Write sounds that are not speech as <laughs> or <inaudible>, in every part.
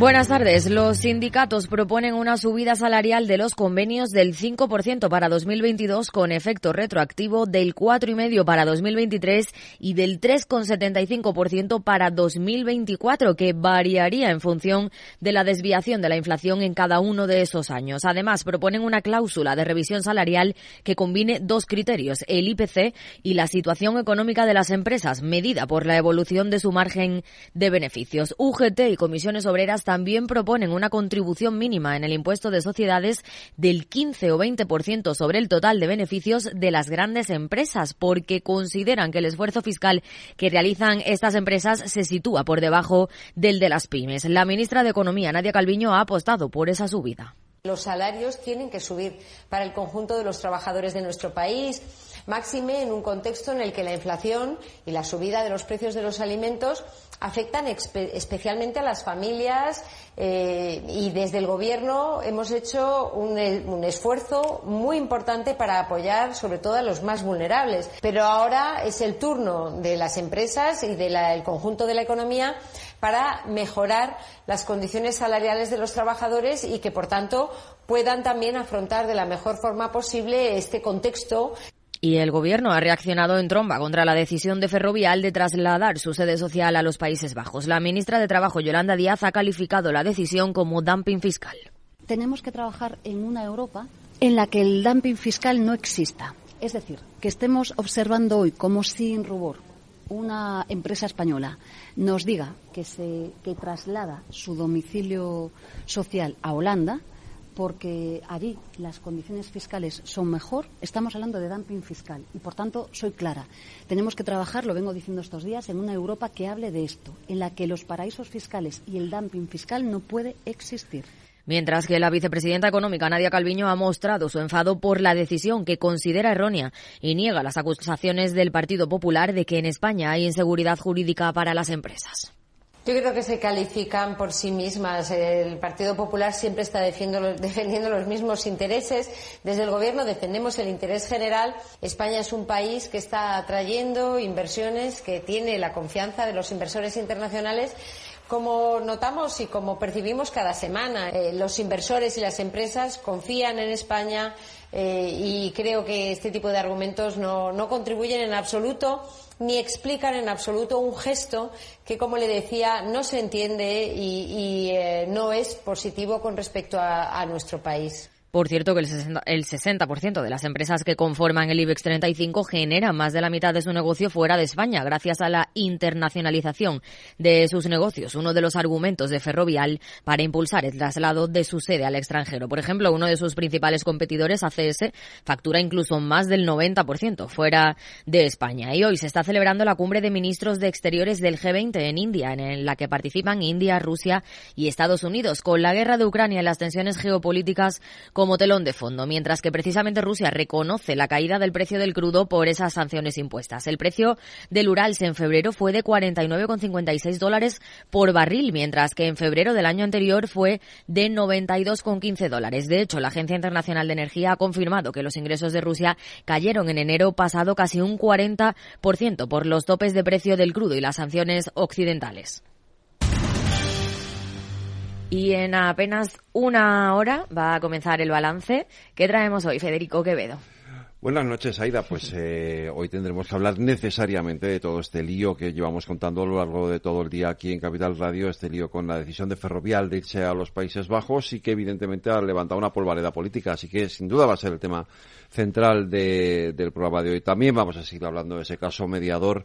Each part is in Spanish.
Buenas tardes. Los sindicatos proponen una subida salarial de los convenios del 5% para 2022 con efecto retroactivo del 4,5% para 2023 y del 3,75% para 2024, que variaría en función de la desviación de la inflación en cada uno de esos años. Además, proponen una cláusula de revisión salarial que combine dos criterios, el IPC y la situación económica de las empresas, medida por la evolución de su margen de beneficios. UGT y comisiones obreras también proponen una contribución mínima en el impuesto de sociedades del 15 o 20% sobre el total de beneficios de las grandes empresas, porque consideran que el esfuerzo fiscal que realizan estas empresas se sitúa por debajo del de las pymes. La ministra de Economía, Nadia Calviño, ha apostado por esa subida. Los salarios tienen que subir para el conjunto de los trabajadores de nuestro país, máxime en un contexto en el que la inflación y la subida de los precios de los alimentos afectan especialmente a las familias eh, y desde el Gobierno hemos hecho un, un, esfuerzo muy importante para apoyar sobre todo a los más vulnerables. Pero ahora es el turno de las empresas y del conjunto de la economía para mejorar las condiciones salariales de los trabajadores y que, por tanto, puedan también afrontar de la mejor forma posible este contexto. Y el Gobierno ha reaccionado en tromba contra la decisión de Ferrovial de trasladar su sede social a los Países Bajos. La ministra de Trabajo, Yolanda Díaz, ha calificado la decisión como dumping fiscal. Tenemos que trabajar en una Europa en la que el dumping fiscal no exista. Es decir, que estemos observando hoy como sin rubor una empresa española nos diga que se que traslada su domicilio social a Holanda porque allí las condiciones fiscales son mejor, estamos hablando de dumping fiscal y, por tanto, soy clara. Tenemos que trabajar, lo vengo diciendo estos días, en una Europa que hable de esto, en la que los paraísos fiscales y el dumping fiscal no puede existir. Mientras que la vicepresidenta económica Nadia Calviño ha mostrado su enfado por la decisión que considera errónea y niega las acusaciones del Partido Popular de que en España hay inseguridad jurídica para las empresas. Yo creo que se califican por sí mismas. El Partido Popular siempre está <laughs> defendiendo los mismos intereses. Desde el Gobierno defendemos el interés general. España es un país que está atrayendo inversiones, que tiene la confianza de los inversores internacionales como notamos y como percibimos cada semana, eh, los inversores y las empresas confían en España eh, y creo que este tipo de argumentos no, no, contribuyen en absoluto ni explican en absoluto un gesto que, como le decía, no se entiende y, eh, no es positivo con respecto a nuestro país. Por cierto, que el 60%, el 60 de las empresas que conforman el IBEX 35 generan más de la mitad de su negocio fuera de España, gracias a la internacionalización de sus negocios, uno de los argumentos de Ferrovial para impulsar el traslado de su sede al extranjero. Por ejemplo, uno de sus principales competidores, ACS, factura incluso más del 90% fuera de España. Y hoy se está celebrando la cumbre de ministros de Exteriores del G20 en India, en la que participan India, Rusia y Estados Unidos. Con la guerra de Ucrania y las tensiones geopolíticas como telón de fondo, mientras que precisamente Rusia reconoce la caída del precio del crudo por esas sanciones impuestas. El precio del Urals en febrero fue de 49,56 dólares por barril, mientras que en febrero del año anterior fue de 92,15 dólares. De hecho, la Agencia Internacional de Energía ha confirmado que los ingresos de Rusia cayeron en enero pasado casi un 40% por los topes de precio del crudo y las sanciones occidentales. Y en apenas una hora va a comenzar el balance. ¿Qué traemos hoy, Federico Quevedo? Buenas noches, Aida. Pues <laughs> eh, hoy tendremos que hablar necesariamente de todo este lío que llevamos contando a lo largo de todo el día aquí en Capital Radio, este lío con la decisión de Ferrovial de irse a los Países Bajos y que evidentemente ha levantado una polvareda política. Así que sin duda va a ser el tema central del programa de hoy. También vamos a seguir hablando de ese caso mediador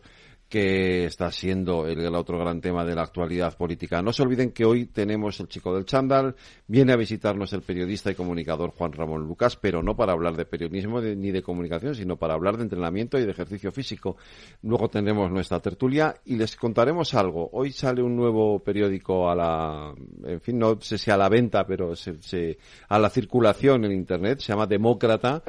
que está siendo el, otro gran tema de la actualidad política. No se olviden que hoy tenemos el chico del chándal, viene a visitarnos el periodista y comunicador Juan Ramón Lucas, pero no para hablar de periodismo ni de comunicación, sino para hablar de entrenamiento y de ejercicio físico. Luego tendremos nuestra tertulia y les contaremos algo. Hoy sale un nuevo periódico a la, en fin, no sé si a la venta, pero se, a la circulación en Internet, se llama Demócrata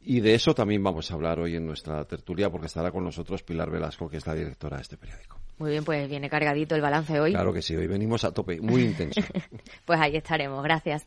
y de eso también vamos a hablar hoy en nuestra tertulia porque estará con nosotros Pilar Velasco, que es la directora de este periódico. Muy bien, pues viene cargadito el balance hoy. Claro que sí, hoy venimos a tope, muy intenso. <laughs> pues ahí estaremos, gracias.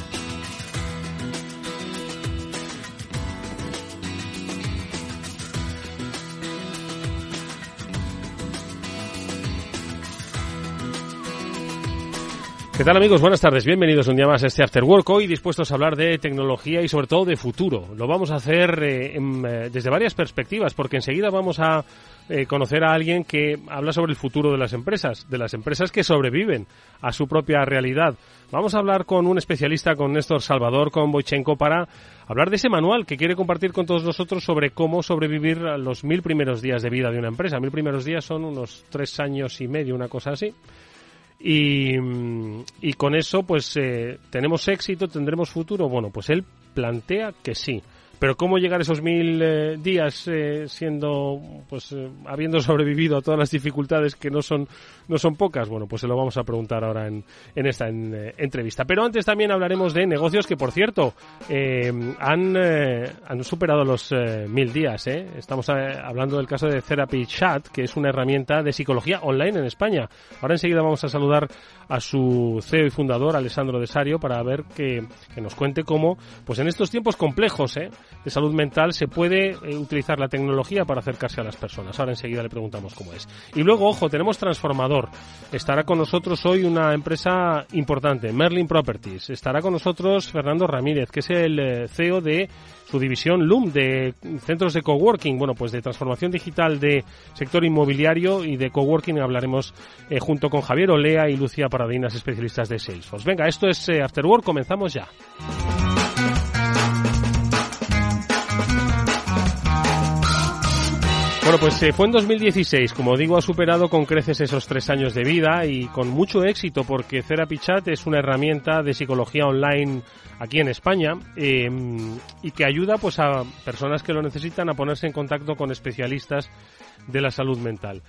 ¿Qué tal amigos? Buenas tardes, bienvenidos un día más a este After Work. Hoy dispuestos a hablar de tecnología y sobre todo de futuro. Lo vamos a hacer eh, eh, desde varias perspectivas porque enseguida vamos a eh, conocer a alguien que habla sobre el futuro de las empresas, de las empresas que sobreviven a su propia realidad. Vamos a hablar con un especialista, con Néstor Salvador, con Boichenko, para hablar de ese manual que quiere compartir con todos nosotros sobre cómo sobrevivir a los mil primeros días de vida de una empresa. Mil primeros días son unos tres años y medio, una cosa así. Y, y con eso, pues, eh, ¿tenemos éxito? ¿Tendremos futuro? Bueno, pues él plantea que sí. Pero cómo llegar esos mil eh, días eh, siendo, pues, eh, habiendo sobrevivido a todas las dificultades que no son, no son pocas, bueno, pues se lo vamos a preguntar ahora en, en esta entrevista. Pero antes también hablaremos de negocios que, por cierto, han, han superado los mil días. Estamos hablando del caso de Therapy Chat, que es una herramienta de psicología online en España. Ahora enseguida vamos a saludar a su CEO y fundador, Alessandro Desario, para ver que, que nos cuente cómo, pues en estos tiempos complejos, ¿eh? De salud mental se puede eh, utilizar la tecnología para acercarse a las personas. Ahora enseguida le preguntamos cómo es. Y luego, ojo, tenemos Transformador. Estará con nosotros hoy una empresa importante, Merlin Properties. Estará con nosotros Fernando Ramírez, que es el eh, CEO de su división LUM de centros de coworking, bueno, pues de transformación digital de sector inmobiliario y de coworking hablaremos eh, junto con Javier Olea y Lucía Paradinas, especialistas de Salesforce. Venga, esto es After Work, comenzamos ya. Bueno, pues eh, fue en 2016, como digo, ha superado con creces esos tres años de vida y con mucho éxito porque Therapy Chat es una herramienta de psicología online aquí en España em, y que ayuda pues a personas que lo necesitan a ponerse en contacto con especialistas de la salud mental.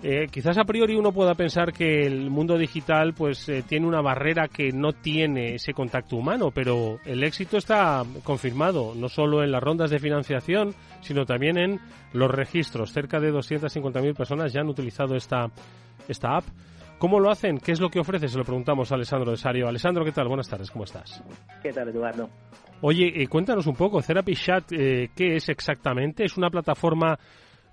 Eh, quizás a priori uno pueda pensar que el mundo digital pues eh, tiene una barrera que no tiene ese contacto humano, pero el éxito está confirmado no solo en las rondas de financiación, sino también en los registros. Cerca de 250.000 personas ya han utilizado esta, esta app. ¿Cómo lo hacen? ¿Qué es lo que ofrece? Se lo preguntamos a Alessandro de Sario. Alessandro, ¿qué tal? Buenas tardes, ¿cómo estás? ¿Qué tal, Eduardo? Oye, eh, cuéntanos un poco, Therapy Chat, ¿qué es exactamente? ¿Es una plataforma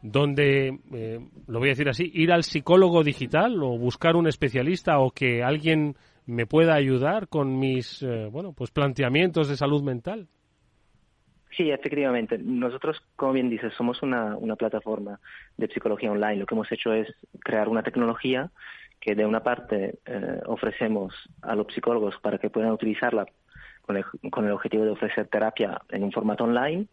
donde, eh, lo voy a decir así, ir al psicólogo digital o buscar un especialista o que alguien me pueda ayudar con mis, eh, bueno, pues planteamientos de salud mental? Sí, efectivamente. Nosotros, como bien dices, somos una, una plataforma de psicología online. Lo que hemos hecho es crear una tecnología que de una parte eh, ofrecemos a los psicólogos para que puedan utilizarla con el, con el objetivo de ofrecer terapia en un formato online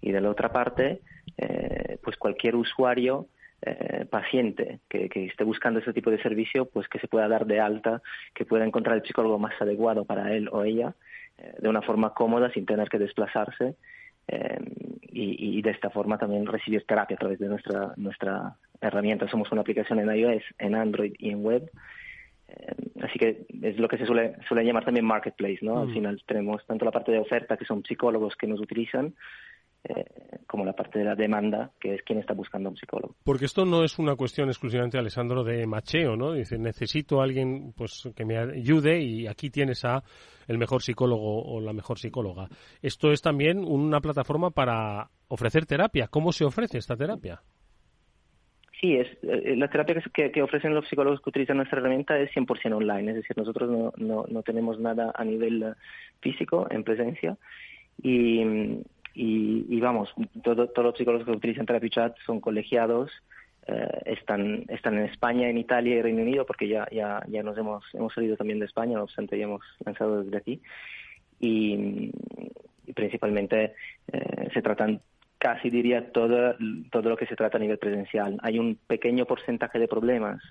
y de la otra parte, eh, pues cualquier usuario eh, paciente que, esté buscando ese tipo de servicio, pues que se pueda dar de alta, que pueda encontrar el psicólogo más adecuado para él o ella eh, de una forma cómoda sin tener que desplazarse y, de esta forma también recibir terapia a través de nuestra nuestra herramienta. Somos una aplicación en iOS, en Android y en web así que es lo que se suele, suele llamar también marketplace, ¿no? Al Mm. final tenemos tanto la parte de oferta, que son psicólogos que nos utilizan, eh, como la parte de la demanda, que es quien está buscando a un psicólogo. Porque esto no es una cuestión exclusivamente, Alessandro, de macheo, ¿no? Dice, necesito a alguien pues, que me ayude y aquí tienes a el mejor psicólogo o la mejor psicóloga. Esto es también una plataforma para ofrecer terapia. ¿Cómo se ofrece esta terapia? Sí, es, eh, la terapia que, que, ofrecen los psicólogos que utilizan nuestra herramienta es 100% online, es decir, nosotros no, no, no tenemos nada a nivel uh, físico, en presencia, y, y, y vamos, todo, todos los psicólogos que utilizan Therapy Chat son colegiados, eh, están, están en España, en Italia y Reino Unido, porque ya, ya, ya nos hemos, hemos salido también de España, no obstante ya hemos lanzado desde aquí, y, principalmente eh, se tratan casi diría todo, todo lo que se trata a nivel presencial. Hay un pequeño porcentaje de problemas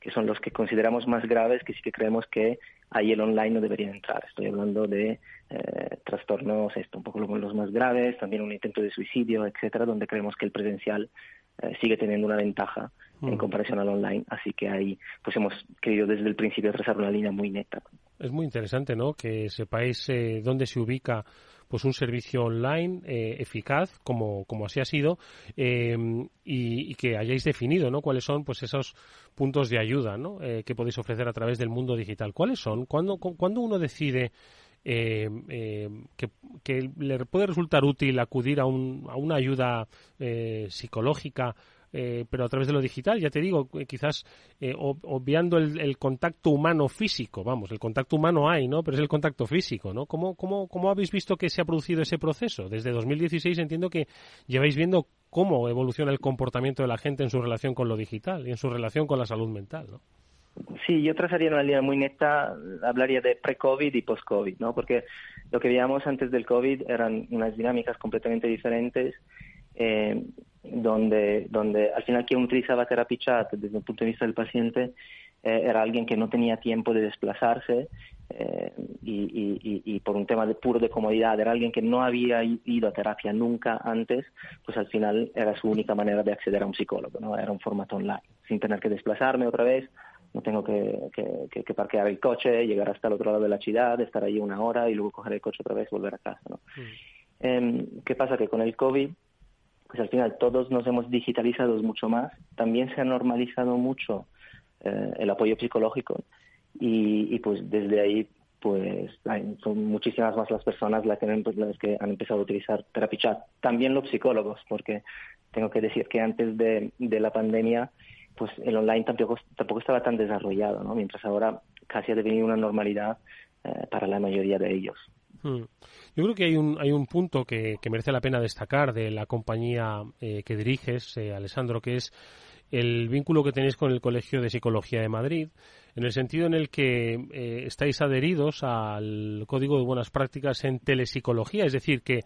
que son los que consideramos más graves que sí que creemos que ahí el online no debería entrar. Estoy hablando de eh, trastornos, esto, un poco los más graves, también un intento de suicidio, etcétera, donde creemos que el presencial eh, sigue teniendo una ventaja mm. en comparación al online. Así que ahí pues hemos querido desde el principio trazar una línea muy neta. Es muy interesante, ¿no? Que sepáis eh, dónde se ubica pues un servicio online eh, eficaz como, como así ha sido eh, y, y, que hayáis definido ¿no? cuáles son pues esos puntos de ayuda ¿no? eh, que podéis ofrecer a través del mundo digital. ¿Cuáles son? ¿Cuándo, cuando uno decide eh, eh, que, que, le puede resultar útil acudir a, un, a una ayuda eh, psicológica eh, pero a través de lo digital, ya te digo, quizás eh, obviando el, el, contacto humano físico, vamos, el contacto humano hay, ¿no? Pero es el contacto físico, ¿no? ¿Cómo, cómo, cómo habéis visto que se ha producido ese proceso? Desde 2016 entiendo que lleváis viendo cómo evoluciona el comportamiento de la gente en su relación con lo digital y en su relación con la salud mental, ¿no? Sí, yo trazaría una línea muy neta, hablaría de pre-COVID y post-COVID, ¿no? Porque lo que veíamos antes del COVID eran unas dinámicas completamente diferentes. Eh, donde, donde al final quien utilizaba Therapy Chat desde el punto de vista del paciente eh, era alguien que no tenía tiempo de desplazarse eh, y, y, y, por un tema de puro de comodidad, era alguien que no había ido a terapia nunca antes, pues al final era su única manera de acceder a un psicólogo, ¿no? Era un formato online, sin tener que desplazarme otra vez, no tengo que, que, que, parquear el coche, llegar hasta el otro lado de la ciudad, estar allí una hora y luego coger el coche otra vez y volver a casa, ¿no? Mm. Eh, ¿Qué pasa? Que con el COVID pues al final todos nos hemos digitalizado mucho más, también se ha normalizado mucho eh, el apoyo psicológico y, pues desde ahí pues hay, son muchísimas más las personas las que, han, pues, las que han empezado a utilizar Therapy Chat, también los psicólogos, porque tengo que decir que antes de, de la pandemia pues el online tampoco, tampoco estaba tan desarrollado, ¿no? mientras ahora casi ha devenido una normalidad eh, para la mayoría de ellos. Hmm. Yo creo que hay un, hay un punto que, que merece la pena destacar de la compañía eh, que diriges, eh, Alessandro, que es el vínculo que tenéis con el Colegio de Psicología de Madrid, en el sentido en el que eh, estáis adheridos al Código de Buenas Prácticas en Telepsicología, es decir, que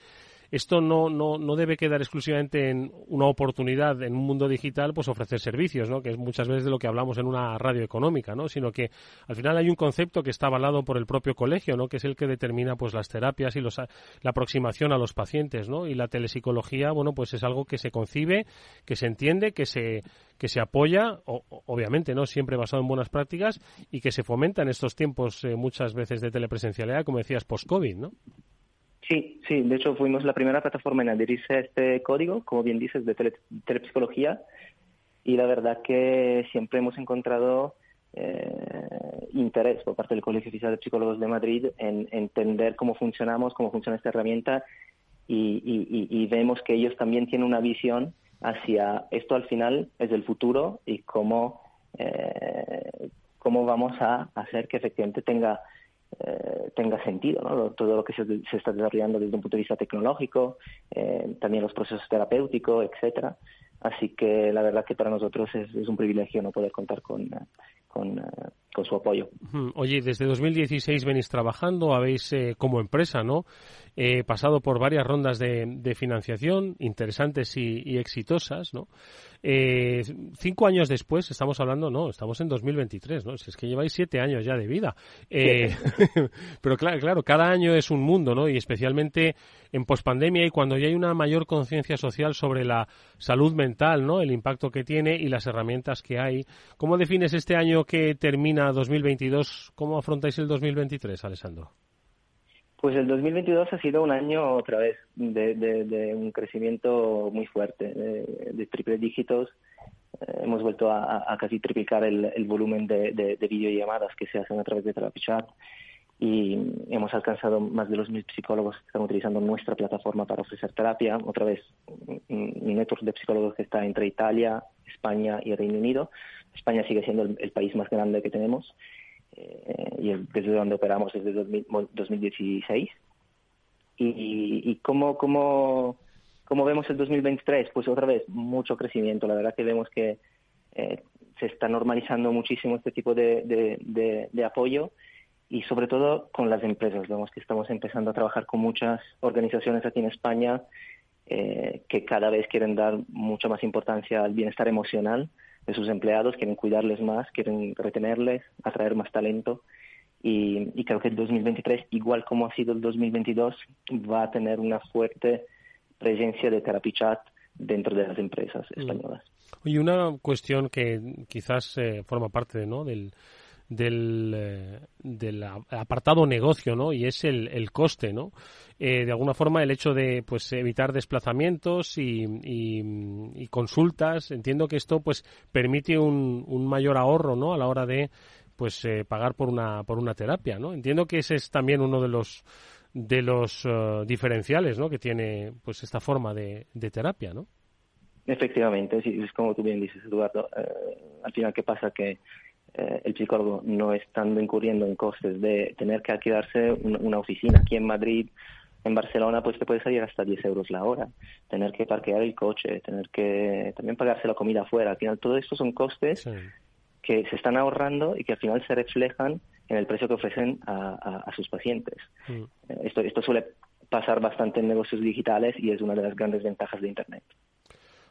esto no, no, no debe quedar exclusivamente en una oportunidad en un mundo digital, pues ofrecer servicios, ¿no? que es muchas veces de lo que hablamos en una radio económica, ¿no? sino que al final hay un concepto que está avalado por el propio colegio, ¿no? que es el que determina pues las terapias y los, la aproximación a los pacientes, ¿no? y la telepsicología, bueno, pues es algo que se concibe, que se entiende, que se que se apoya, o, obviamente, no siempre basado en buenas prácticas y que se fomenta en estos tiempos eh, muchas veces de telepresencialidad, como decías, post-COVID, ¿no? Sí, sí, de hecho fuimos la primera plataforma en adherirse a este código, como bien dices, de tele, telepsicología, y la verdad que siempre hemos encontrado eh, interés por parte del Colegio Oficial de Psicólogos de Madrid en, en entender cómo funcionamos, cómo funciona esta herramienta, y, y, y, vemos que ellos también tienen una visión hacia esto al final es el futuro y cómo, eh, cómo vamos a hacer que efectivamente tenga eh, tenga sentido, ¿no? todo lo que se, se, está desarrollando desde un punto de vista tecnológico, eh, también los procesos terapéuticos, etcétera. Así que la verdad que para nosotros es, un privilegio no poder contar con, con, con, su apoyo. Oye, desde 2016 venís trabajando, habéis eh, como empresa, ¿no? pasado por varias rondas de, de financiación interesantes y, y exitosas, ¿no? Eh, cinco años después, estamos hablando, no, estamos en 2023, ¿no? Si es que lleváis siete años ya de vida. Eh, <laughs> pero claro, claro, cada año es un mundo, ¿no? Y especialmente en pospandemia y cuando ya hay una mayor conciencia social sobre la salud mental, ¿no? El impacto que tiene y las herramientas que hay. ¿Cómo defines este año que termina 2022? ¿Cómo afrontáis el 2023, Alessandro? Pues el 2022 ha sido un año otra vez de, un crecimiento muy fuerte, de, triple dígitos. Eh, hemos vuelto a, casi triplicar el, volumen de, videollamadas que se hacen a través de TherapyChat y hemos alcanzado más de los mil psicólogos que están utilizando nuestra plataforma para ofrecer terapia. Otra vez, un network de psicólogos que está entre Italia, España y Reino Unido. España sigue siendo el país más grande que tenemos eh, y desde donde operamos desde 2016. ¿Y, y cómo, cómo, cómo, vemos el 2023? Pues otra vez, mucho crecimiento. La verdad que vemos que eh, se está normalizando muchísimo este tipo de, de, apoyo y sobre todo con las empresas. Vemos que estamos empezando a trabajar con muchas organizaciones aquí en España eh, que cada vez quieren dar mucha más importancia al bienestar emocional de sus empleados, quieren cuidarles más, quieren retenerles, atraer más talento. Y, creo que el 2023, igual como ha sido el 2022, va a tener una fuerte presencia de TherapyChat dentro de las empresas mm. españolas. Y una cuestión que quizás eh, forma parte ¿no? del, del, eh, del apartado negocio, ¿no? Y es el, el coste, ¿no? Eh, de alguna forma el hecho de pues evitar desplazamientos y, y, consultas, entiendo que esto pues permite un, un mayor ahorro, ¿no? A la hora de pues eh, pagar por una por una terapia, ¿no? Entiendo que ese es también uno de los de los diferenciales, ¿no? Que tiene pues esta forma de, de terapia, ¿no? Efectivamente, sí, es como tú bien dices, Eduardo. al final, ¿qué pasa? Que eh, el psicólogo no estando incurriendo en costes de tener que alquilarse una, oficina aquí en Madrid, en Barcelona, pues te puede salir hasta 10 euros la hora. Tener que parquear el coche, tener que también pagarse la comida afuera. Al final, todo esto son costes que se están ahorrando y que al final se reflejan en el precio que ofrecen a, sus pacientes. Mm. Eh, esto, esto suele pasar bastante en negocios digitales y es una de las grandes ventajas de Internet.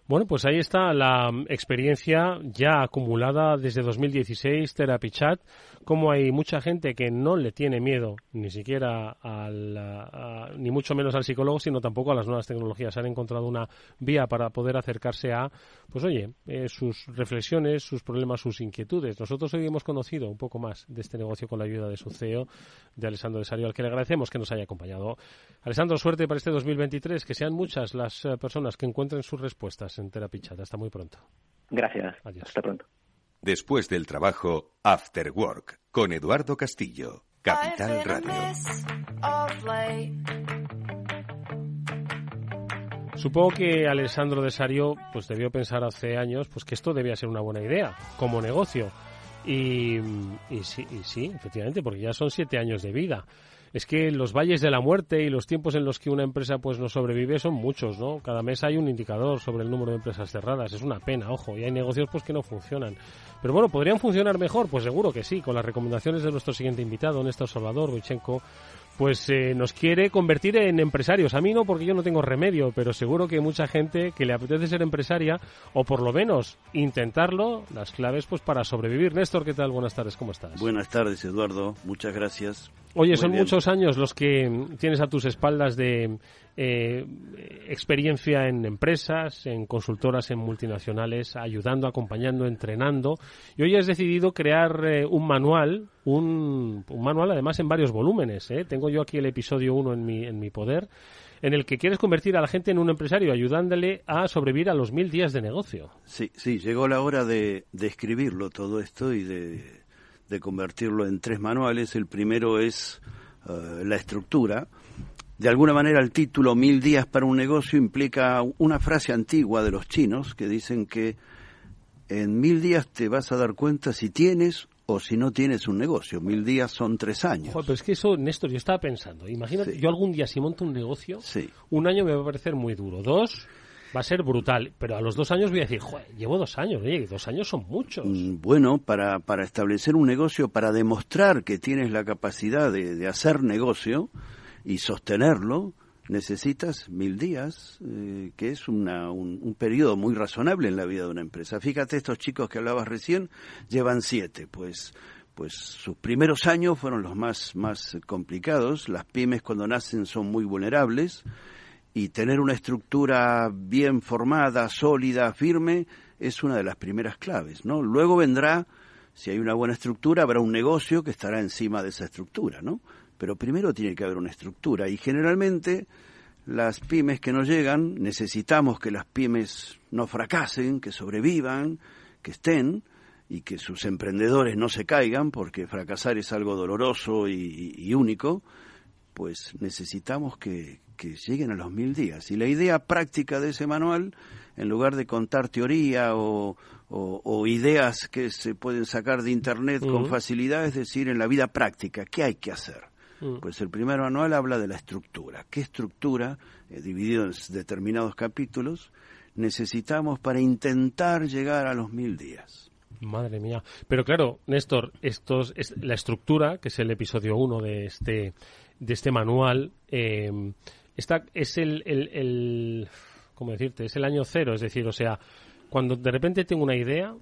Bueno, pues ahí está la experiencia ya acumulada desde 2016, TherapyChat, como hay mucha gente que no le tiene miedo ni siquiera al, ni mucho menos al psicólogo, sino tampoco a las nuevas tecnologías. Han encontrado una vía para poder acercarse a, pues oye, eh, sus reflexiones, sus problemas, sus inquietudes. Nosotros hoy hemos conocido un poco más de este negocio con la ayuda de su CEO, de Alessandro de Sario, al que le agradecemos que nos haya acompañado. Alessandro, suerte para este 2023, que sean muchas las eh, personas que encuentren sus respuestas en Terapia Hasta muy pronto. Gracias. Hasta pronto. Después del trabajo, After Work, con Eduardo Castillo, Capital Radio. Supongo que Alessandro de Sario pues debió pensar hace años pues que esto debía ser una buena idea como negocio. Y, y, sí, y sí, efectivamente, porque ya son siete años de vida es que los valles de la muerte y los tiempos en los que una empresa pues no sobrevive son muchos, ¿no? Cada mes hay un indicador sobre el número de empresas cerradas, es una pena, ojo, y hay negocios pues que no funcionan. Pero bueno, ¿podrían funcionar mejor? Pues seguro que sí, con las recomendaciones de nuestro siguiente invitado, Néstor Salvador Boichenko, pues eh, nos quiere convertir en empresarios. A mí no, porque yo no tengo remedio, pero seguro que mucha gente que le apetece ser empresaria, o por lo menos intentarlo, las claves pues para sobrevivir. Néstor, ¿qué tal? Buenas tardes, ¿cómo estás? Buenas tardes, Eduardo. Muchas gracias. Oye, son muchos años los que tienes a tus espaldas de eh, experiencia en empresas, en consultoras, en multinacionales, ayudando, acompañando, entrenando. Y hoy has decidido crear eh, un manual, un, manual además en varios volúmenes. ¿eh? Tengo yo aquí el episodio 1 en mi, en mi poder, en el que quieres convertir a la gente en un empresario, ayudándole a sobrevivir a los mil días de negocio. Sí, sí, llegó la hora de, escribirlo todo esto y de de convertirlo en tres manuales. El primero es eh, la estructura. De alguna manera el título Mil días para un negocio implica una frase antigua de los chinos que dicen que en mil días te vas a dar cuenta si tienes o si no tienes un negocio. Mil días son tres años. pero es que eso, Néstor, yo estaba pensando. Imagínate, yo algún día si monto un negocio, un año me va a parecer muy duro. Dos, va a ser brutal. Pero a los dos años voy a decir, joder, llevo dos años, oye, dos años son muchos. Mm, bueno, para, para establecer un negocio, para demostrar que tienes la capacidad de, hacer negocio y sostenerlo, necesitas mil días, eh, que es una, un, un, periodo muy razonable en la vida de una empresa. Fíjate, estos chicos que hablabas recién llevan siete, pues, pues sus primeros años fueron los más, más complicados. Las pymes cuando nacen son muy vulnerables y tener una estructura bien formada, sólida, firme, es una de las primeras claves, ¿no? Luego vendrá, si hay una buena estructura, habrá un negocio que estará encima de esa estructura, ¿no? Pero primero tiene que haber una estructura y generalmente las pymes que no llegan, necesitamos que las pymes no fracasen, que sobrevivan, que estén y que sus emprendedores no se caigan, porque fracasar es algo doloroso y, y único, pues necesitamos que, que lleguen a los mil días. Y la idea práctica de ese manual, en lugar de contar teoría o, o, o ideas que se pueden sacar de Internet uh -huh. con facilidad, es decir, en la vida práctica, ¿qué hay que hacer? -huh. Pues el primer manual habla de la estructura. ¿Qué estructura, eh, dividido en determinados capítulos, necesitamos para intentar llegar a los mil días? Madre mía. Pero claro, Néstor, estos, es la estructura, que es el episodio 1 de este, de este manual, eh, está, es el, el, el, ¿cómo decirte? Es el año cero, es decir, o sea, cuando de repente tengo una idea,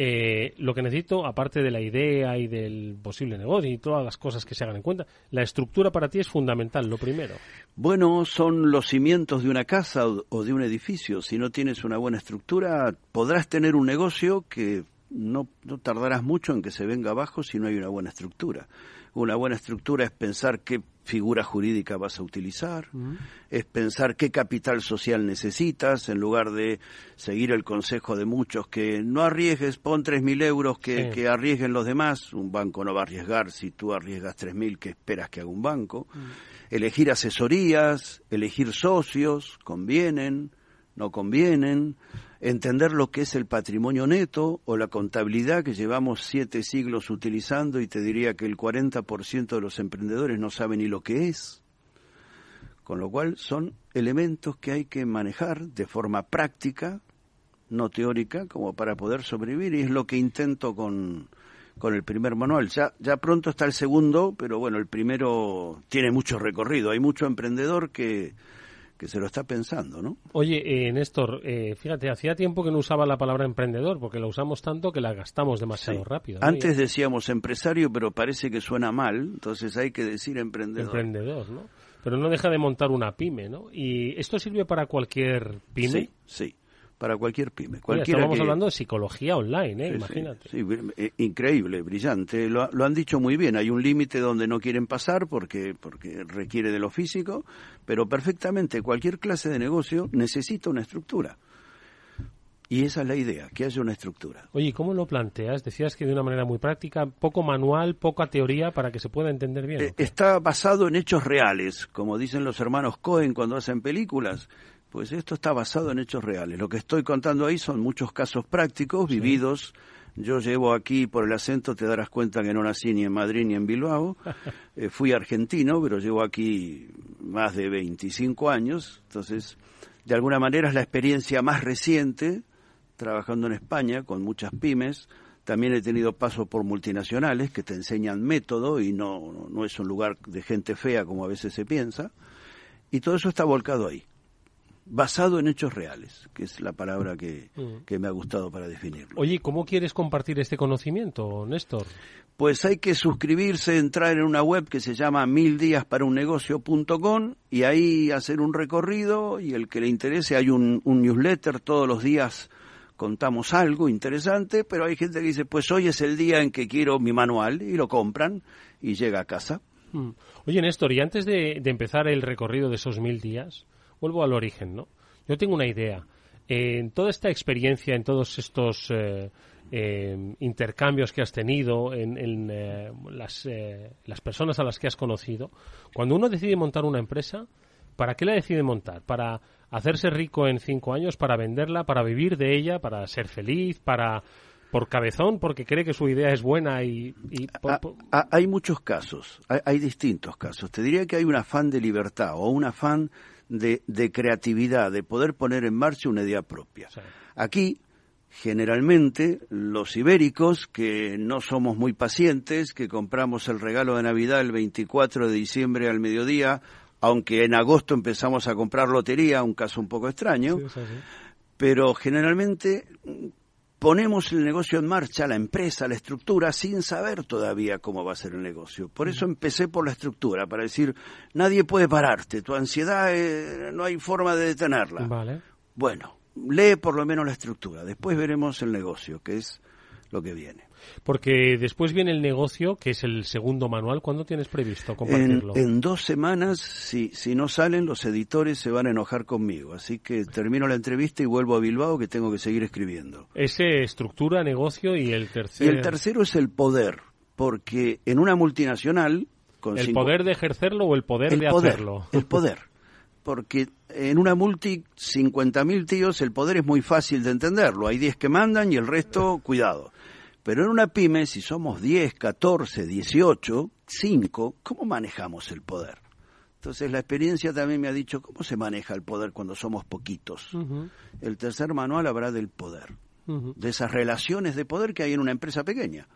eh, lo que necesito, aparte de la idea y del posible negocio y todas las cosas que se hagan en cuenta, la estructura para ti es fundamental, lo primero. Bueno, son los cimientos de una casa o de un edificio. Si no tienes una buena estructura, podrás tener un negocio que no, tardarás mucho en que se venga abajo si no hay una buena estructura. Una buena estructura es pensar qué figura jurídica vas a utilizar, uh -huh. es pensar qué capital social necesitas, en lugar de seguir el consejo de muchos que no arriesgues, pon 3.000 euros, que, sí. que, arriesguen los demás. Un banco no va a arriesgar si tú arriesgas 3.000, que esperas que haga un banco? Uh -huh. Elegir asesorías, elegir socios, convienen, no convienen entender lo que es el patrimonio neto o la contabilidad que llevamos siete siglos utilizando y te diría que el 40% de los emprendedores no saben ni lo que es. Con lo cual son elementos que hay que manejar de forma práctica, no teórica, como para poder sobrevivir y es lo que intento con, con el primer manual. Ya, ya pronto está el segundo, pero bueno, el primero tiene mucho recorrido. Hay mucho emprendedor que que se lo está pensando, ¿no? Oye, eh, Néstor, eh, fíjate, hacía tiempo que no usaba la palabra emprendedor, porque la usamos tanto que la gastamos demasiado sí. rápido. ¿no? Antes decíamos empresario, pero parece que suena mal, entonces hay que decir emprendedor. Emprendedor, ¿no? Pero no deja de montar una pyme, ¿no? ¿Y esto sirve para cualquier pyme? Sí, sí para cualquier pyme. Oye, estamos que... hablando de psicología online, ¿eh? Sí, imagínate. Sí, sí, increíble, brillante. Lo, lo, han dicho muy bien. Hay un límite donde no quieren pasar porque, porque requiere de lo físico, pero perfectamente cualquier clase de negocio necesita una estructura. Y esa es la idea, que haya una estructura. Oye, ¿cómo lo planteas? Decías que de una manera muy práctica, poco manual, poca teoría para que se pueda entender bien. Eh, está basado en hechos reales, como dicen los hermanos Cohen cuando hacen películas. Pues esto está basado en hechos reales. Lo que estoy contando ahí son muchos casos prácticos, sí. vividos. Yo llevo aquí, por el acento te darás cuenta que no nací ni en Madrid ni en Bilbao. <laughs> eh, fui argentino, pero llevo aquí más de 25 años. Entonces, de alguna manera es la experiencia más reciente, trabajando en España con muchas pymes. También he tenido paso por multinacionales que te enseñan método y no, no es un lugar de gente fea como a veces se piensa. Y todo eso está volcado ahí basado en hechos reales, que es la palabra que, mm. que, me ha gustado para definirlo. Oye, ¿cómo quieres compartir este conocimiento, Néstor? Pues hay que suscribirse, entrar en una web que se llama mildiasparaunnegocio.com y ahí hacer un recorrido y el que le interese hay un, un newsletter todos los días contamos algo interesante, pero hay gente que dice, pues hoy es el día en que quiero mi manual y lo compran y llega a casa. Mm. Oye, Néstor, y antes de, de empezar el recorrido de esos mil días, vuelvo al origen, ¿no? Yo tengo una idea. Eh, en toda esta experiencia, en todos estos eh, eh, intercambios que has tenido, en, en eh, las, las personas a las que has conocido, cuando uno decide montar una empresa, ¿para qué la decide montar? ¿Para hacerse rico en cinco años? ¿Para venderla? ¿Para vivir de ella? ¿Para ser feliz? ¿Para por cabezón, porque cree que su idea es buena y... y por, por... A, a, hay muchos casos, hay, hay, distintos casos. Te diría que hay un afán de libertad o un afán de, de creatividad, de poder poner en marcha una idea propia. Sí. Aquí, generalmente, los ibéricos, que no somos muy pacientes, que compramos el regalo de Navidad el 24 de diciembre al mediodía, aunque en agosto empezamos a comprar lotería, un caso un poco extraño, pero generalmente ponemos el negocio en marcha, la empresa, la estructura, sin saber todavía cómo va a ser el negocio. Por eso empecé por la estructura, para decir, nadie puede pararte, tu ansiedad eh, no hay forma de detenerla. Vale. Bueno, lee por lo menos la estructura, después veremos el negocio, que es lo que viene. Porque después viene el negocio, que es el segundo manual. ¿Cuándo tienes previsto compartirlo? En, dos semanas, si, si no salen, los editores se van a enojar conmigo. Así que termino la entrevista y vuelvo a Bilbao, que tengo que seguir escribiendo. Ese estructura, negocio y el tercero. Y el tercero es el poder, porque en una multinacional... ¿El poder de ejercerlo o el poder de hacerlo? El poder. Porque en una multi, 50.000 tíos, el poder es muy fácil de entenderlo. Hay 10 que mandan y el resto, cuidado. Pero en una pyme, si somos 10, 14, 18, 5, ¿cómo manejamos el poder? Entonces la experiencia también me ha dicho cómo se maneja el poder cuando somos poquitos. El tercer manual habrá del poder, de esas relaciones de poder que hay en una empresa pequeña.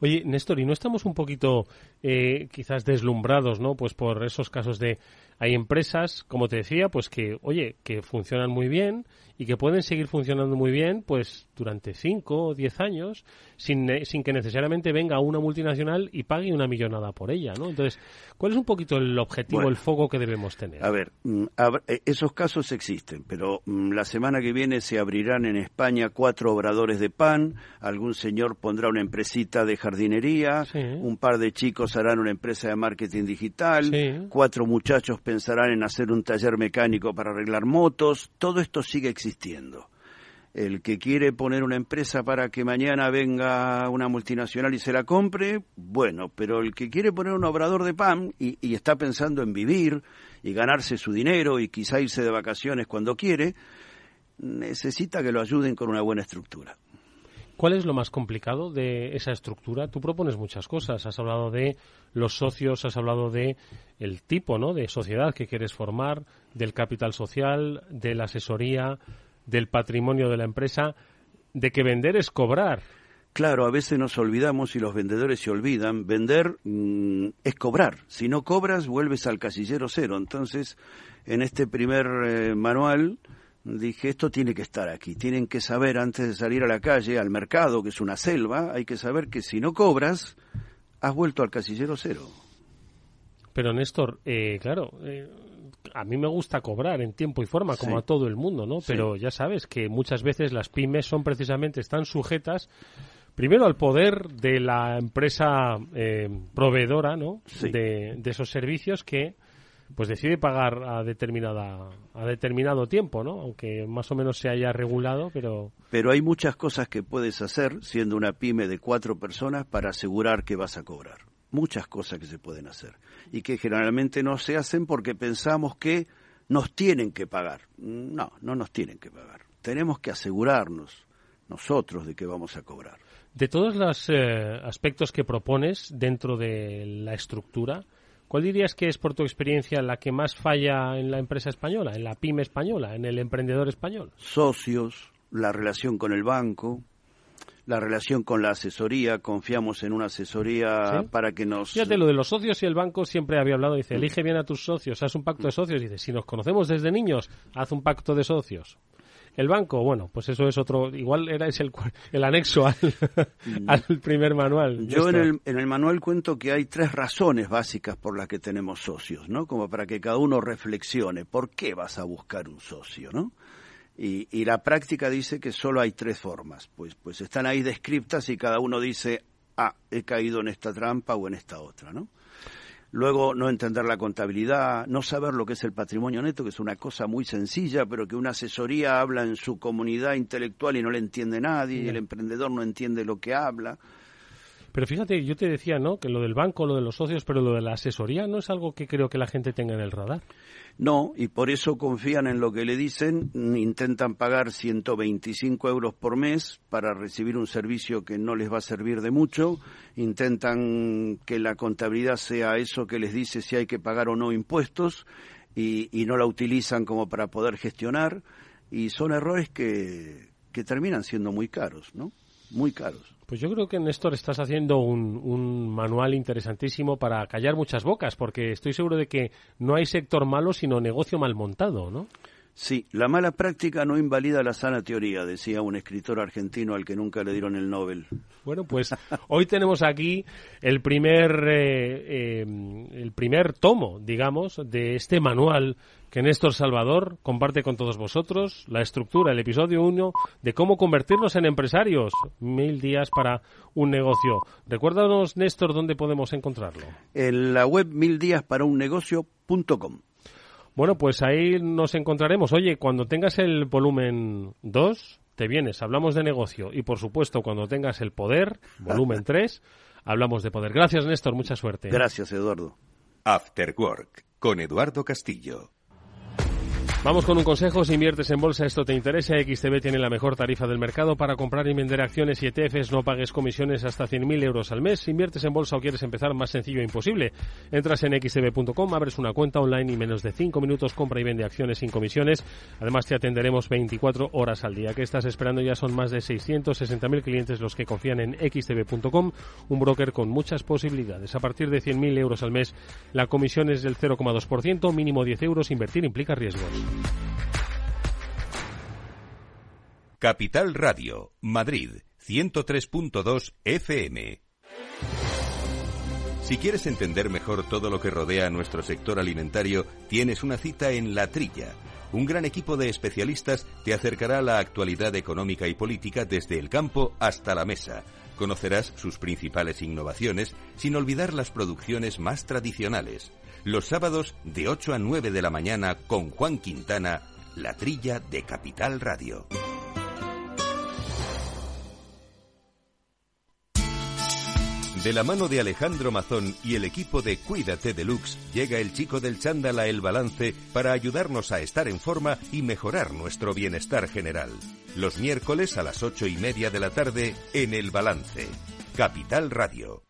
Oye, Néstor, ¿y no estamos un poquito eh, quizás deslumbrados, ¿no? Pues por esos casos de hay empresas, como te decía, pues que, oye, que funcionan muy bien y que pueden seguir funcionando muy bien pues durante 5 o 10 años sin, sin que necesariamente venga una multinacional y pague una millonada por ella, ¿no? Entonces, ¿cuál es un poquito el objetivo, el foco que debemos tener? A ver, mm, eh, esos casos existen, pero mm, la semana que viene se abrirán en España cuatro obradores de pan, algún señor pondrá una empresita de jardinería, un par de chicos harán una empresa de marketing digital, cuatro muchachos pensarán en hacer un taller mecánico para arreglar motos, todo esto sigue existiendo. El que quiere poner una empresa para que mañana venga una multinacional y se la compre, bueno, pero el que quiere poner un obrador de pan y, y está pensando en vivir y ganarse su dinero y quizá irse de vacaciones cuando quiere, necesita que lo ayuden con una buena estructura. ¿Cuál es lo más complicado de esa estructura? Tú propones muchas cosas. Has hablado de los socios, has hablado de el tipo, ¿no? De sociedad que quieres formar, del capital social, de la asesoría, del patrimonio de la empresa, de que vender es cobrar. Claro, a veces nos olvidamos y los vendedores se olvidan. Vender mm, es cobrar. Si no cobras, vuelves al casillero cero. Entonces, en este primer eh, manual dije, esto tiene que estar aquí, tienen que saber antes de salir a la calle, al mercado, que es una selva, hay que saber que si no cobras, has vuelto al casillero cero. Pero Néstor, eh, claro, eh, a mí me gusta cobrar en tiempo y forma, como a todo el mundo, ¿no? Pero ya sabes que muchas veces las pymes son precisamente, están sujetas primero al poder de la empresa eh, proveedora, ¿no? De, de esos servicios que pues decide pagar a determinada a determinado tiempo, ¿no? Aunque más o menos se haya regulado, pero pero hay muchas cosas que puedes hacer siendo una pyme de cuatro personas para asegurar que vas a cobrar. Muchas cosas que se pueden hacer y que generalmente no se hacen porque pensamos que nos tienen que pagar. No, no nos tienen que pagar. Tenemos que asegurarnos nosotros de que vamos a cobrar. De todos los eh, aspectos que propones dentro de la estructura, ¿Cuál dirías que es, por tu experiencia, la que más falla en la empresa española, en la pyme española, en el emprendedor español? Socios, la relación con el banco, la relación con la asesoría, confiamos en una asesoría para que nos... Fíjate, lo de los socios y el banco siempre había hablado, dice, elige bien a tus socios, haz un pacto de socios, dice, si nos conocemos desde niños, haz un pacto de socios. El banco, bueno, pues eso es otro, igual era ese el, el anexo al, <laughs> al, primer manual. Yo en el, en el manual cuento que hay tres razones básicas por las que tenemos socios, ¿no? Como para que cada uno reflexione, ¿por qué vas a buscar un socio, no? Y, y, la práctica dice que solo hay tres formas, pues, pues están ahí descriptas y cada uno dice, ah, he caído en esta trampa o en esta otra, ¿no? Luego, no entender la contabilidad, no saber lo que es el patrimonio neto, que es una cosa muy sencilla, pero que una asesoría habla en su comunidad intelectual y no le entiende nadie, y el emprendedor no entiende lo que habla. Pero fíjate, yo te decía, ¿no? Que lo del banco, lo de los socios, pero lo de la asesoría no es algo que creo que la gente tenga en el radar. No, y por eso confían en lo que le dicen, intentan pagar 125 euros por mes para recibir un servicio que no les va a servir de mucho, intentan que la contabilidad sea eso que les dice si hay que pagar o no impuestos y, no la utilizan como para poder gestionar y son errores que, que terminan siendo muy caros, ¿no? Muy caros. Pues yo creo que, Néstor, estás haciendo un, un, manual interesantísimo para callar muchas bocas, porque estoy seguro de que no hay sector malo, sino negocio mal montado, ¿no? Sí, la mala práctica no invalida la sana teoría, decía un escritor argentino al que nunca le dieron el Nobel. Bueno, pues hoy tenemos aquí el primer, eh, eh, el primer tomo, digamos, de este manual que Néstor Salvador comparte con todos vosotros, la estructura, el episodio 1 de cómo convertirnos en empresarios. Mil días para un negocio. Recuérdanos, Néstor, dónde podemos encontrarlo. En la web mildiasparaunnegocio.com. Bueno, pues ahí nos encontraremos. Oye, cuando tengas el volumen 2, te vienes, hablamos de negocio. Y por supuesto, cuando tengas el poder, volumen 3, hablamos de poder. Gracias, Néstor. Mucha suerte. Gracias, Eduardo. After Work, con Eduardo Castillo. Vamos con un consejo. Si inviertes en bolsa, esto te interesa. XTB tiene la mejor tarifa del mercado para comprar y vender acciones y ETFs. No pagues comisiones hasta 100.000 euros al mes. Si inviertes en bolsa o quieres empezar, más sencillo e imposible. Entras en xtb.com, abres una cuenta online y menos de 5 minutos compra y vende acciones sin comisiones. Además, te atenderemos 24 horas al día. ¿Qué estás esperando? Ya son más de 660.000 clientes los que confían en xtb.com, un broker con muchas posibilidades. A partir de 100.000 euros al mes, la comisión es del 0,2%, mínimo 10 euros. Invertir implica riesgos. Capital Radio, Madrid, 103.2 FM. Si quieres entender mejor todo lo que rodea a nuestro sector alimentario, tienes una cita en La Trilla. Un gran equipo de especialistas te acercará a la actualidad económica y política desde el campo hasta la mesa. Conocerás sus principales innovaciones sin olvidar las producciones más tradicionales los sábados de 8 a 9 de la mañana con Juan Quintana, la trilla de Capital Radio. De la mano de Alejandro Mazón y el equipo de Cuídate Deluxe, llega el chico del chándal a El Balance para ayudarnos a estar en forma y mejorar nuestro bienestar general. Los miércoles a las ocho y media de la tarde en El Balance. Capital Radio.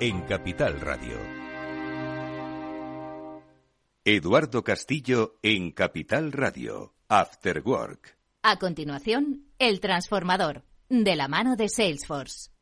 en Capital Radio. Eduardo Castillo en Capital Radio, After Work. A continuación, El Transformador, de la mano de Salesforce.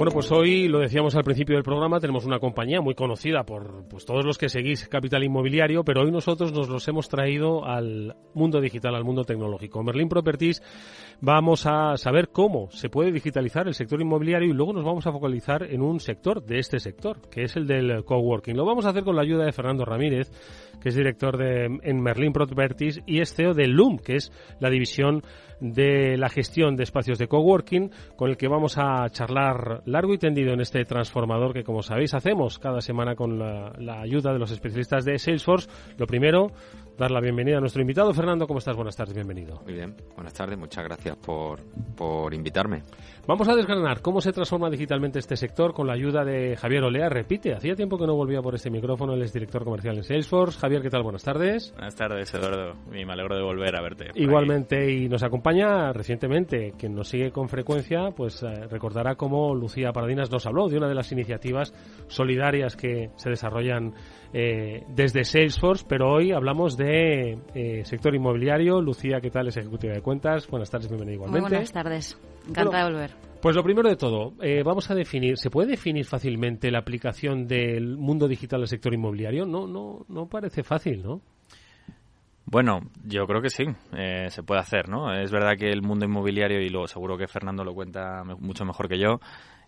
Bueno, pues hoy lo decíamos al principio del programa, tenemos una compañía muy conocida por pues, todos los que seguís Capital Inmobiliario, pero hoy nosotros nos los hemos traído al mundo digital, al mundo tecnológico. Merlin Properties vamos a saber cómo se puede digitalizar el sector inmobiliario y luego nos vamos a focalizar en un sector de este sector, que es el del coworking. Lo vamos a hacer con la ayuda de Fernando Ramírez, que es director de, en Merlin Properties y es CEO de Loom, que es la división de la gestión de espacios de coworking, con el que vamos a charlar largo y tendido en este transformador que, como sabéis, hacemos cada semana con la, ayuda de los especialistas de Salesforce. Lo primero, dar la bienvenida a nuestro invitado. Fernando, ¿cómo estás? Buenas tardes, bienvenido. Muy bien, buenas tardes, muchas gracias por, por invitarme. Vamos a desgranar cómo se transforma digitalmente este sector con la ayuda de Javier Olea. Repite, hacía tiempo que no volvía por este micrófono, él es director comercial en Salesforce. Javier, ¿qué tal? Buenas tardes. Buenas tardes, Eduardo. Y me alegro de volver a verte. Igualmente, y nos acompaña recientemente, quien nos sigue con frecuencia, pues eh, recordará cómo Lucía Paradinas nos habló de una de las iniciativas solidarias que se desarrollan eh, desde Salesforce, pero hoy hablamos de eh, sector inmobiliario. Lucía, ¿qué tal? Es ejecutiva de cuentas. Buenas tardes, bienvenida igualmente. Muy buenas tardes. Encantada de volver. Pues lo primero de todo, eh, vamos a definir, ¿se puede definir fácilmente la aplicación del mundo digital al sector inmobiliario? No, no, no parece fácil, ¿no? Bueno, yo creo que sí, eh, se puede hacer, ¿no? Es verdad que el mundo inmobiliario, y lo seguro que Fernando lo cuenta mucho mejor que yo,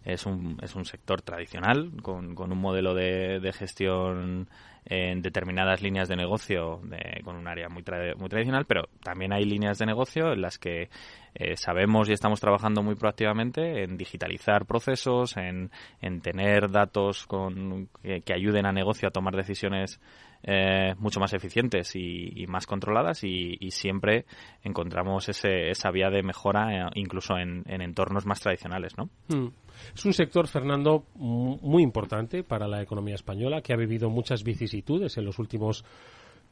es un, es un sector tradicional, con, con un modelo de, de gestión en determinadas líneas de negocio con un área muy, muy tradicional, pero también hay líneas de negocio en las que eh, sabemos y estamos trabajando muy proactivamente en digitalizar procesos, en, en tener datos con, que, ayuden a negocio a tomar decisiones eh, mucho más eficientes y, más controladas y, siempre encontramos ese, esa vía de mejora eh, incluso en, entornos más tradicionales, ¿no? Hmm. Es un sector, Fernando, muy importante para la economía española que ha vivido muchas vicisitudes en los últimos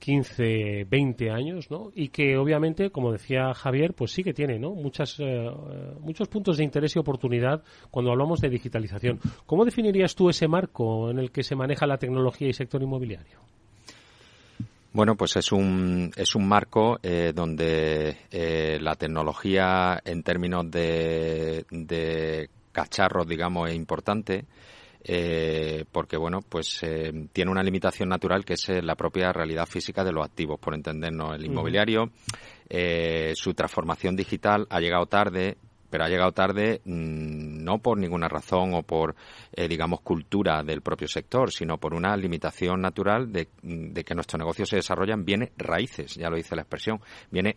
15, 20 años, ¿no? Y que obviamente, como decía Javier, pues sí que tiene, ¿no? Muchas, eh, muchos puntos de interés y oportunidad cuando hablamos de digitalización. ¿Cómo definirías tú ese marco en el que se maneja la tecnología y sector inmobiliario? Bueno, pues es un, es un marco eh, donde eh, la tecnología en términos de, de cacharros, digamos, es importante. Eh, porque bueno pues eh, tiene una limitación natural que es eh, la propia realidad física de los activos por entendernos el inmobiliario su transformación digital ha llegado tarde pero ha llegado tarde mm, no por ninguna razón o por, digamos, cultura del propio sector, sino por una limitación natural de, de, que nuestros negocios se desarrollan viene raíces, ya lo dice la expresión, viene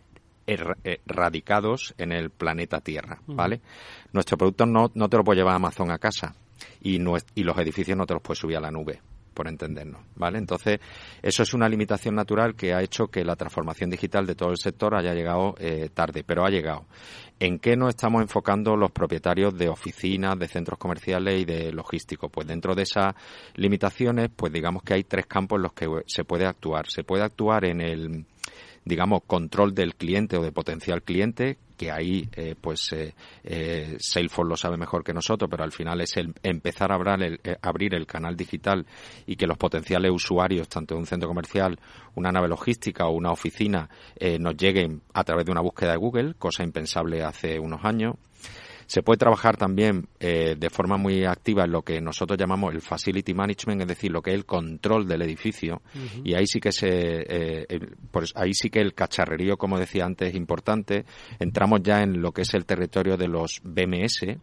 radicados en el planeta Tierra, ¿vale? Nuestro producto no, no te lo puede llevar a Amazon a casa y, y los edificios no te los puedes subir a la nube por entendernos, ¿vale? Entonces, eso es una limitación natural que ha hecho que la transformación digital de todo el sector haya llegado eh, tarde, pero ha llegado. ¿En qué nos estamos enfocando los propietarios de oficinas, de centros comerciales y de logísticos? Pues dentro de esas limitaciones, pues digamos que hay tres campos en los que se puede actuar. Se puede actuar en el digamos, control del cliente o de potencial cliente, que ahí, eh, pues, eh, eh, Salesforce lo sabe mejor que nosotros, pero al final es el empezar a abrir el, eh, abrir el canal digital y que los potenciales usuarios, tanto de un centro comercial, una nave logística o una oficina, nos lleguen a través de una búsqueda de Google, cosa impensable hace unos años. Se puede trabajar también eh, de forma muy activa en lo que nosotros llamamos el facility management, es decir, lo que es el control del edificio. Y ahí sí que se, eh, ahí sí que el cacharrerío, como decía antes, es importante. Entramos ya en lo que es el territorio de los BMS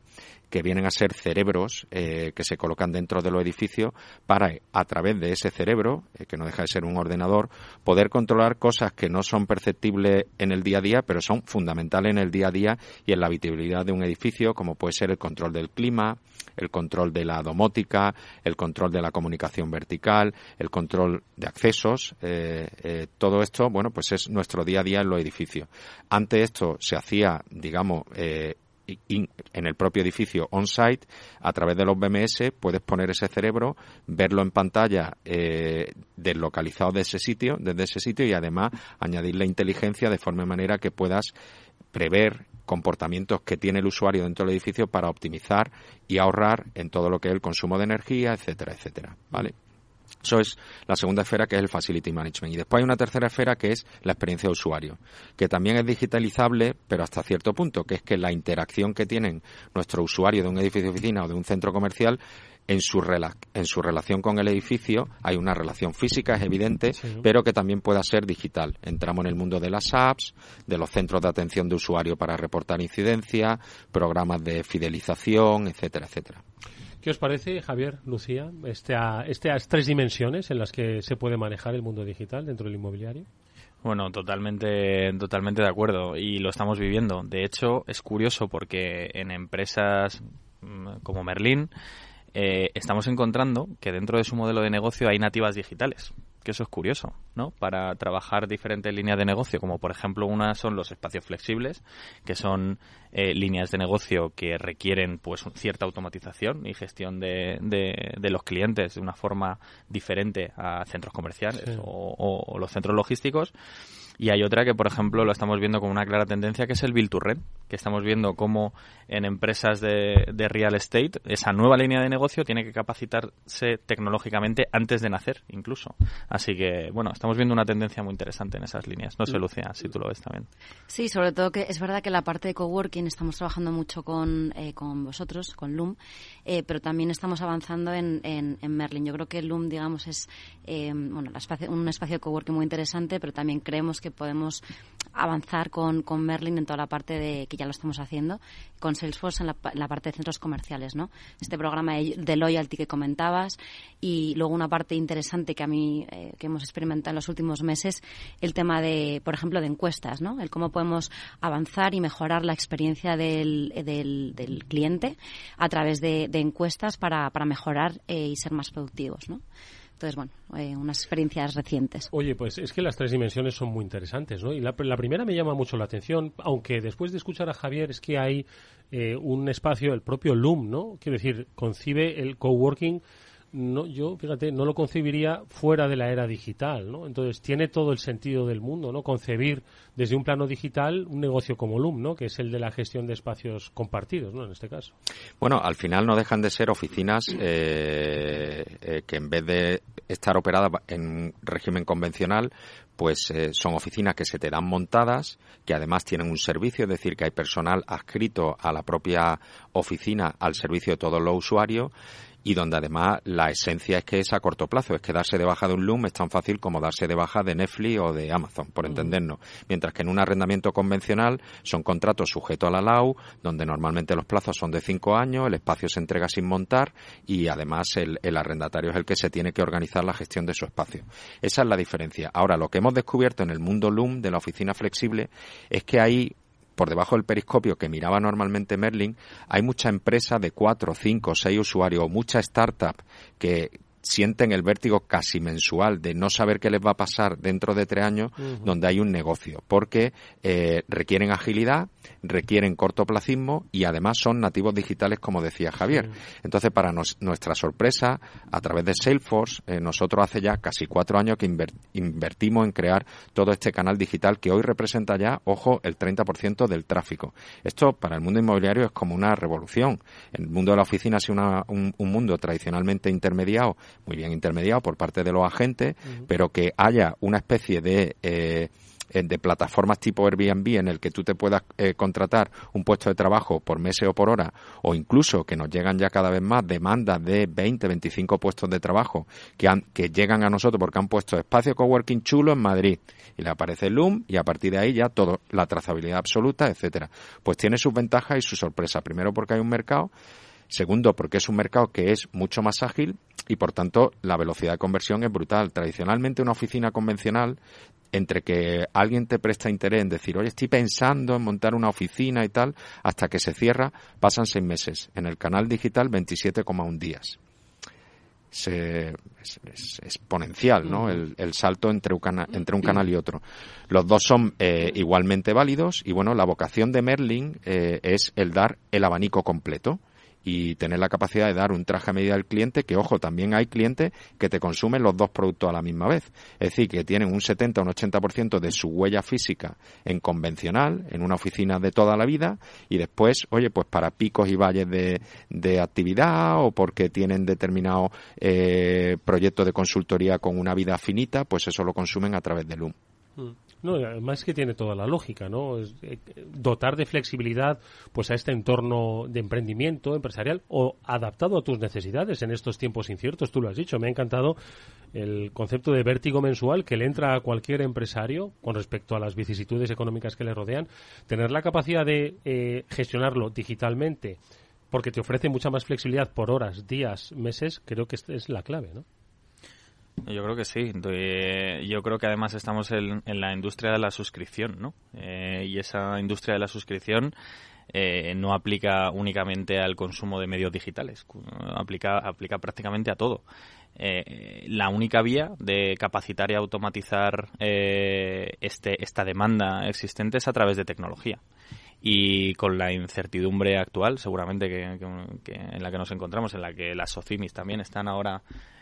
que vienen a ser cerebros eh, que se colocan dentro de los edificios para, a través de ese cerebro, eh, que no deja de ser un ordenador, poder controlar cosas que no son perceptibles en el día a día, pero son fundamentales en el día a día y en la habitabilidad de un edificio, como puede ser el control del clima, el control de la domótica, el control de la comunicación vertical, el control de accesos, eh, todo esto, bueno, pues es nuestro día a día en los edificios. Antes esto se hacía, digamos, en el propio edificio on-site, a través de los BMS, puedes poner ese cerebro, verlo en pantalla eh, deslocalizado de ese sitio, desde ese sitio y además añadir la inteligencia de forma manera que puedas prever comportamientos que tiene el usuario dentro del edificio para optimizar y ahorrar en todo lo que es el consumo de energía, etcétera, etcétera, ¿vale? Eso es la segunda esfera que es el Facility Management. Y después hay una tercera esfera que es la experiencia de usuario, que también es digitalizable, pero hasta cierto punto, que es que la interacción que tienen nuestro usuario de un edificio de oficina o de un centro comercial en su, en su relación con el edificio hay una relación física, es evidente, pero que también pueda ser digital. Entramos en el mundo de las apps, de los centros de atención de usuario para reportar incidencias, programas de fidelización, etcétera, etcétera. ¿Qué os parece, Javier, Lucía, estas tres dimensiones en las que se puede manejar el mundo digital dentro del inmobiliario? Bueno, totalmente, totalmente de acuerdo y lo estamos viviendo. De hecho, es curioso porque en empresas mm, como Merlin eh, estamos encontrando que dentro de su modelo de negocio hay nativas digitales. Que eso es curioso, ¿no? Para trabajar diferentes líneas de negocio, como por ejemplo una son los espacios flexibles, que son eh, líneas de negocio que requieren pues cierta automatización y gestión de, de, los clientes de una forma diferente a centros comerciales o, los centros logísticos. Y hay otra que, por ejemplo, lo estamos viendo como una clara tendencia, que es el Build to Rent, que estamos viendo cómo en empresas de, de, real estate esa nueva línea de negocio tiene que capacitarse tecnológicamente antes de nacer, incluso. Así que, bueno, estamos viendo una tendencia muy interesante en esas líneas. No sé, mm. Lucia, si tú lo ves también. Sí, sobre todo que es verdad que la parte de coworking estamos trabajando mucho con, eh, con vosotros, con Loom, eh, pero también estamos avanzando en, en, en, Merlin. Yo creo que Loom, digamos, es eh, bueno, un espacio de coworking muy interesante, pero también creemos que podemos avanzar con, con Merlin en toda la parte de que ya lo estamos haciendo, con Salesforce en la, parte de centros comerciales, ¿no? Este programa de, loyalty que comentabas y luego una parte interesante que a mí eh, que hemos experimentado en los últimos meses, el tema de, por ejemplo, de encuestas, ¿no? El cómo podemos avanzar y mejorar la experiencia del, del, cliente a través de, encuestas para, para mejorar eh, y ser más productivos, ¿no? Entonces, bueno, eh, unas experiencias recientes. Oye, pues es que las tres dimensiones son muy interesantes, ¿no? Y la, primera me llama mucho la atención, aunque después de escuchar a Javier es que hay eh, un espacio, el propio Loom, ¿no? Quiero decir, concibe el coworking no, yo, fíjate, no lo concebiría fuera de la era digital, ¿no? Entonces, tiene todo el sentido del mundo, ¿no? Concebir desde un plano digital un negocio como Loom, ¿no? Que es el de la gestión de espacios compartidos, ¿no? En este caso. Bueno, al final no dejan de ser oficinas eh, eh, que en vez de estar operadas en régimen convencional, pues eh, son oficinas que se te dan montadas, que además tienen un servicio, es decir, que hay personal adscrito a la propia oficina al servicio de todos los usuarios y donde además la esencia es que es a corto plazo, es que darse de baja de un Loom es tan fácil como darse de baja de Netflix o de Amazon, por entendernos. Mientras que en un arrendamiento convencional son contratos sujetos a la LAU, donde normalmente los plazos son de cinco años, el espacio se entrega sin montar y además el, el arrendatario es el que se tiene que organizar la gestión de su espacio. Esa es la diferencia. Ahora, lo que hemos descubierto en el mundo Loom de la oficina flexible es que hay por debajo del periscopio que miraba normalmente Merlin, hay mucha empresa de cuatro, cinco, seis usuarios, mucha startup que sienten el vértigo casi mensual de no saber qué les va a pasar dentro de tres años, donde hay un negocio, porque eh, requieren agilidad, requieren cortoplacismo y además son nativos digitales, como decía Javier. Entonces, para nuestra sorpresa, a través de Salesforce, eh, nosotros hace ya casi cuatro años que invertimos en crear todo este canal digital que hoy representa ya, ojo, el 30% del tráfico. Esto para el mundo inmobiliario es como una revolución. El mundo de la oficina ha sido un, un mundo tradicionalmente intermediado muy bien intermediado por parte de los agentes, pero que haya una especie de eh, de plataformas tipo Airbnb en el que tú te puedas eh, contratar un puesto de trabajo por meses o por hora, o incluso que nos llegan ya cada vez más demandas de 20, 25 puestos de trabajo que, han, que llegan a nosotros porque han puesto espacio coworking chulo en Madrid y le aparece el Loom y a partir de ahí ya todo, la trazabilidad absoluta, etcétera. Pues tiene sus ventajas y su sorpresa. Primero porque hay un mercado Segundo, porque es un mercado que es mucho más ágil y, por tanto, la velocidad de conversión es brutal. Tradicionalmente, una oficina convencional, entre que alguien te presta interés en decir, oye, estoy pensando en montar una oficina y tal, hasta que se cierra, pasan seis meses. En el canal digital, 27,1 días. es, exponencial, ¿no? El, salto entre un, entre un canal y otro. Los dos son eh, igualmente válidos y, bueno, la vocación de Merlin eh, es el dar el abanico completo y tener la capacidad de dar un traje a medida al cliente, que ojo, también hay clientes que te consumen los dos productos a la misma vez. Es decir, que tienen un 70 o un 80% de su huella física en convencional, en una oficina de toda la vida, y después, oye, pues para picos y valles de, de actividad o porque tienen determinado eh, proyecto de consultoría con una vida finita, pues eso lo consumen a través de Loom. Mm. No, además que tiene toda la lógica, ¿no? Eh, dotar de flexibilidad pues a este entorno de emprendimiento empresarial o adaptado a tus necesidades en estos tiempos inciertos, tú lo has dicho, me ha encantado el concepto de vértigo mensual que le entra a cualquier empresario con respecto a las vicisitudes económicas que le rodean, tener la capacidad de eh, gestionarlo digitalmente porque te ofrece mucha más flexibilidad por horas, días, meses, creo que es la clave, ¿no? Yo creo que sí. Yo creo que además estamos en, la industria de la suscripción, ¿no? Eh, y esa industria de la suscripción eh, no aplica únicamente al consumo de medios digitales, aplica, aplica prácticamente a todo. eh, la única vía de capacitar y automatizar eh, este, esta demanda existente es a través de tecnología. Y con la incertidumbre actual, seguramente que, en la que nos encontramos, en la que las SOCIMIS también están ahora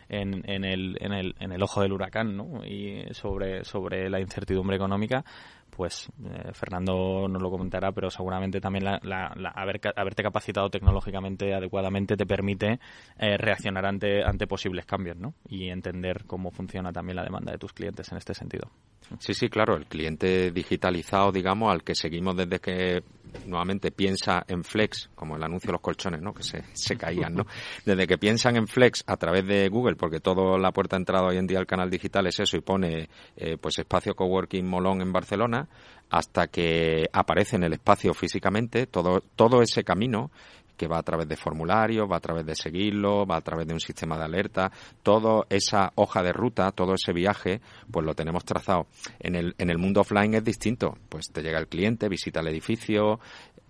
en, en, el, en, el, en el ojo del huracán, ¿no? Y sobre, sobre la incertidumbre económica, pues eh, Fernando nos lo comentará, pero seguramente también la, la, haber, haberte capacitado tecnológicamente adecuadamente te permite eh, reaccionar ante, ante posibles cambios ¿no? y entender cómo funciona también la demanda de tus clientes en este sentido. Sí, sí, claro, el cliente digitalizado, digamos, al que seguimos desde que nuevamente piensa en Flex, como el anuncio de los colchones, ¿no? Que se, se caían, ¿no? <laughs> Desde que piensan en Flex a través de Google, porque toda la puerta de entrada hoy en día al canal digital es eso y pone, eh, pues, espacio coworking Molón en Barcelona, hasta que aparece en el espacio físicamente, todo, todo ese camino que va a través de formularios, va a través de seguirlo, va a través de un sistema de alerta, toda esa hoja de ruta, todo ese viaje, pues lo tenemos trazado. En el, en el mundo offline es distinto, pues te llega el cliente, visita el edificio,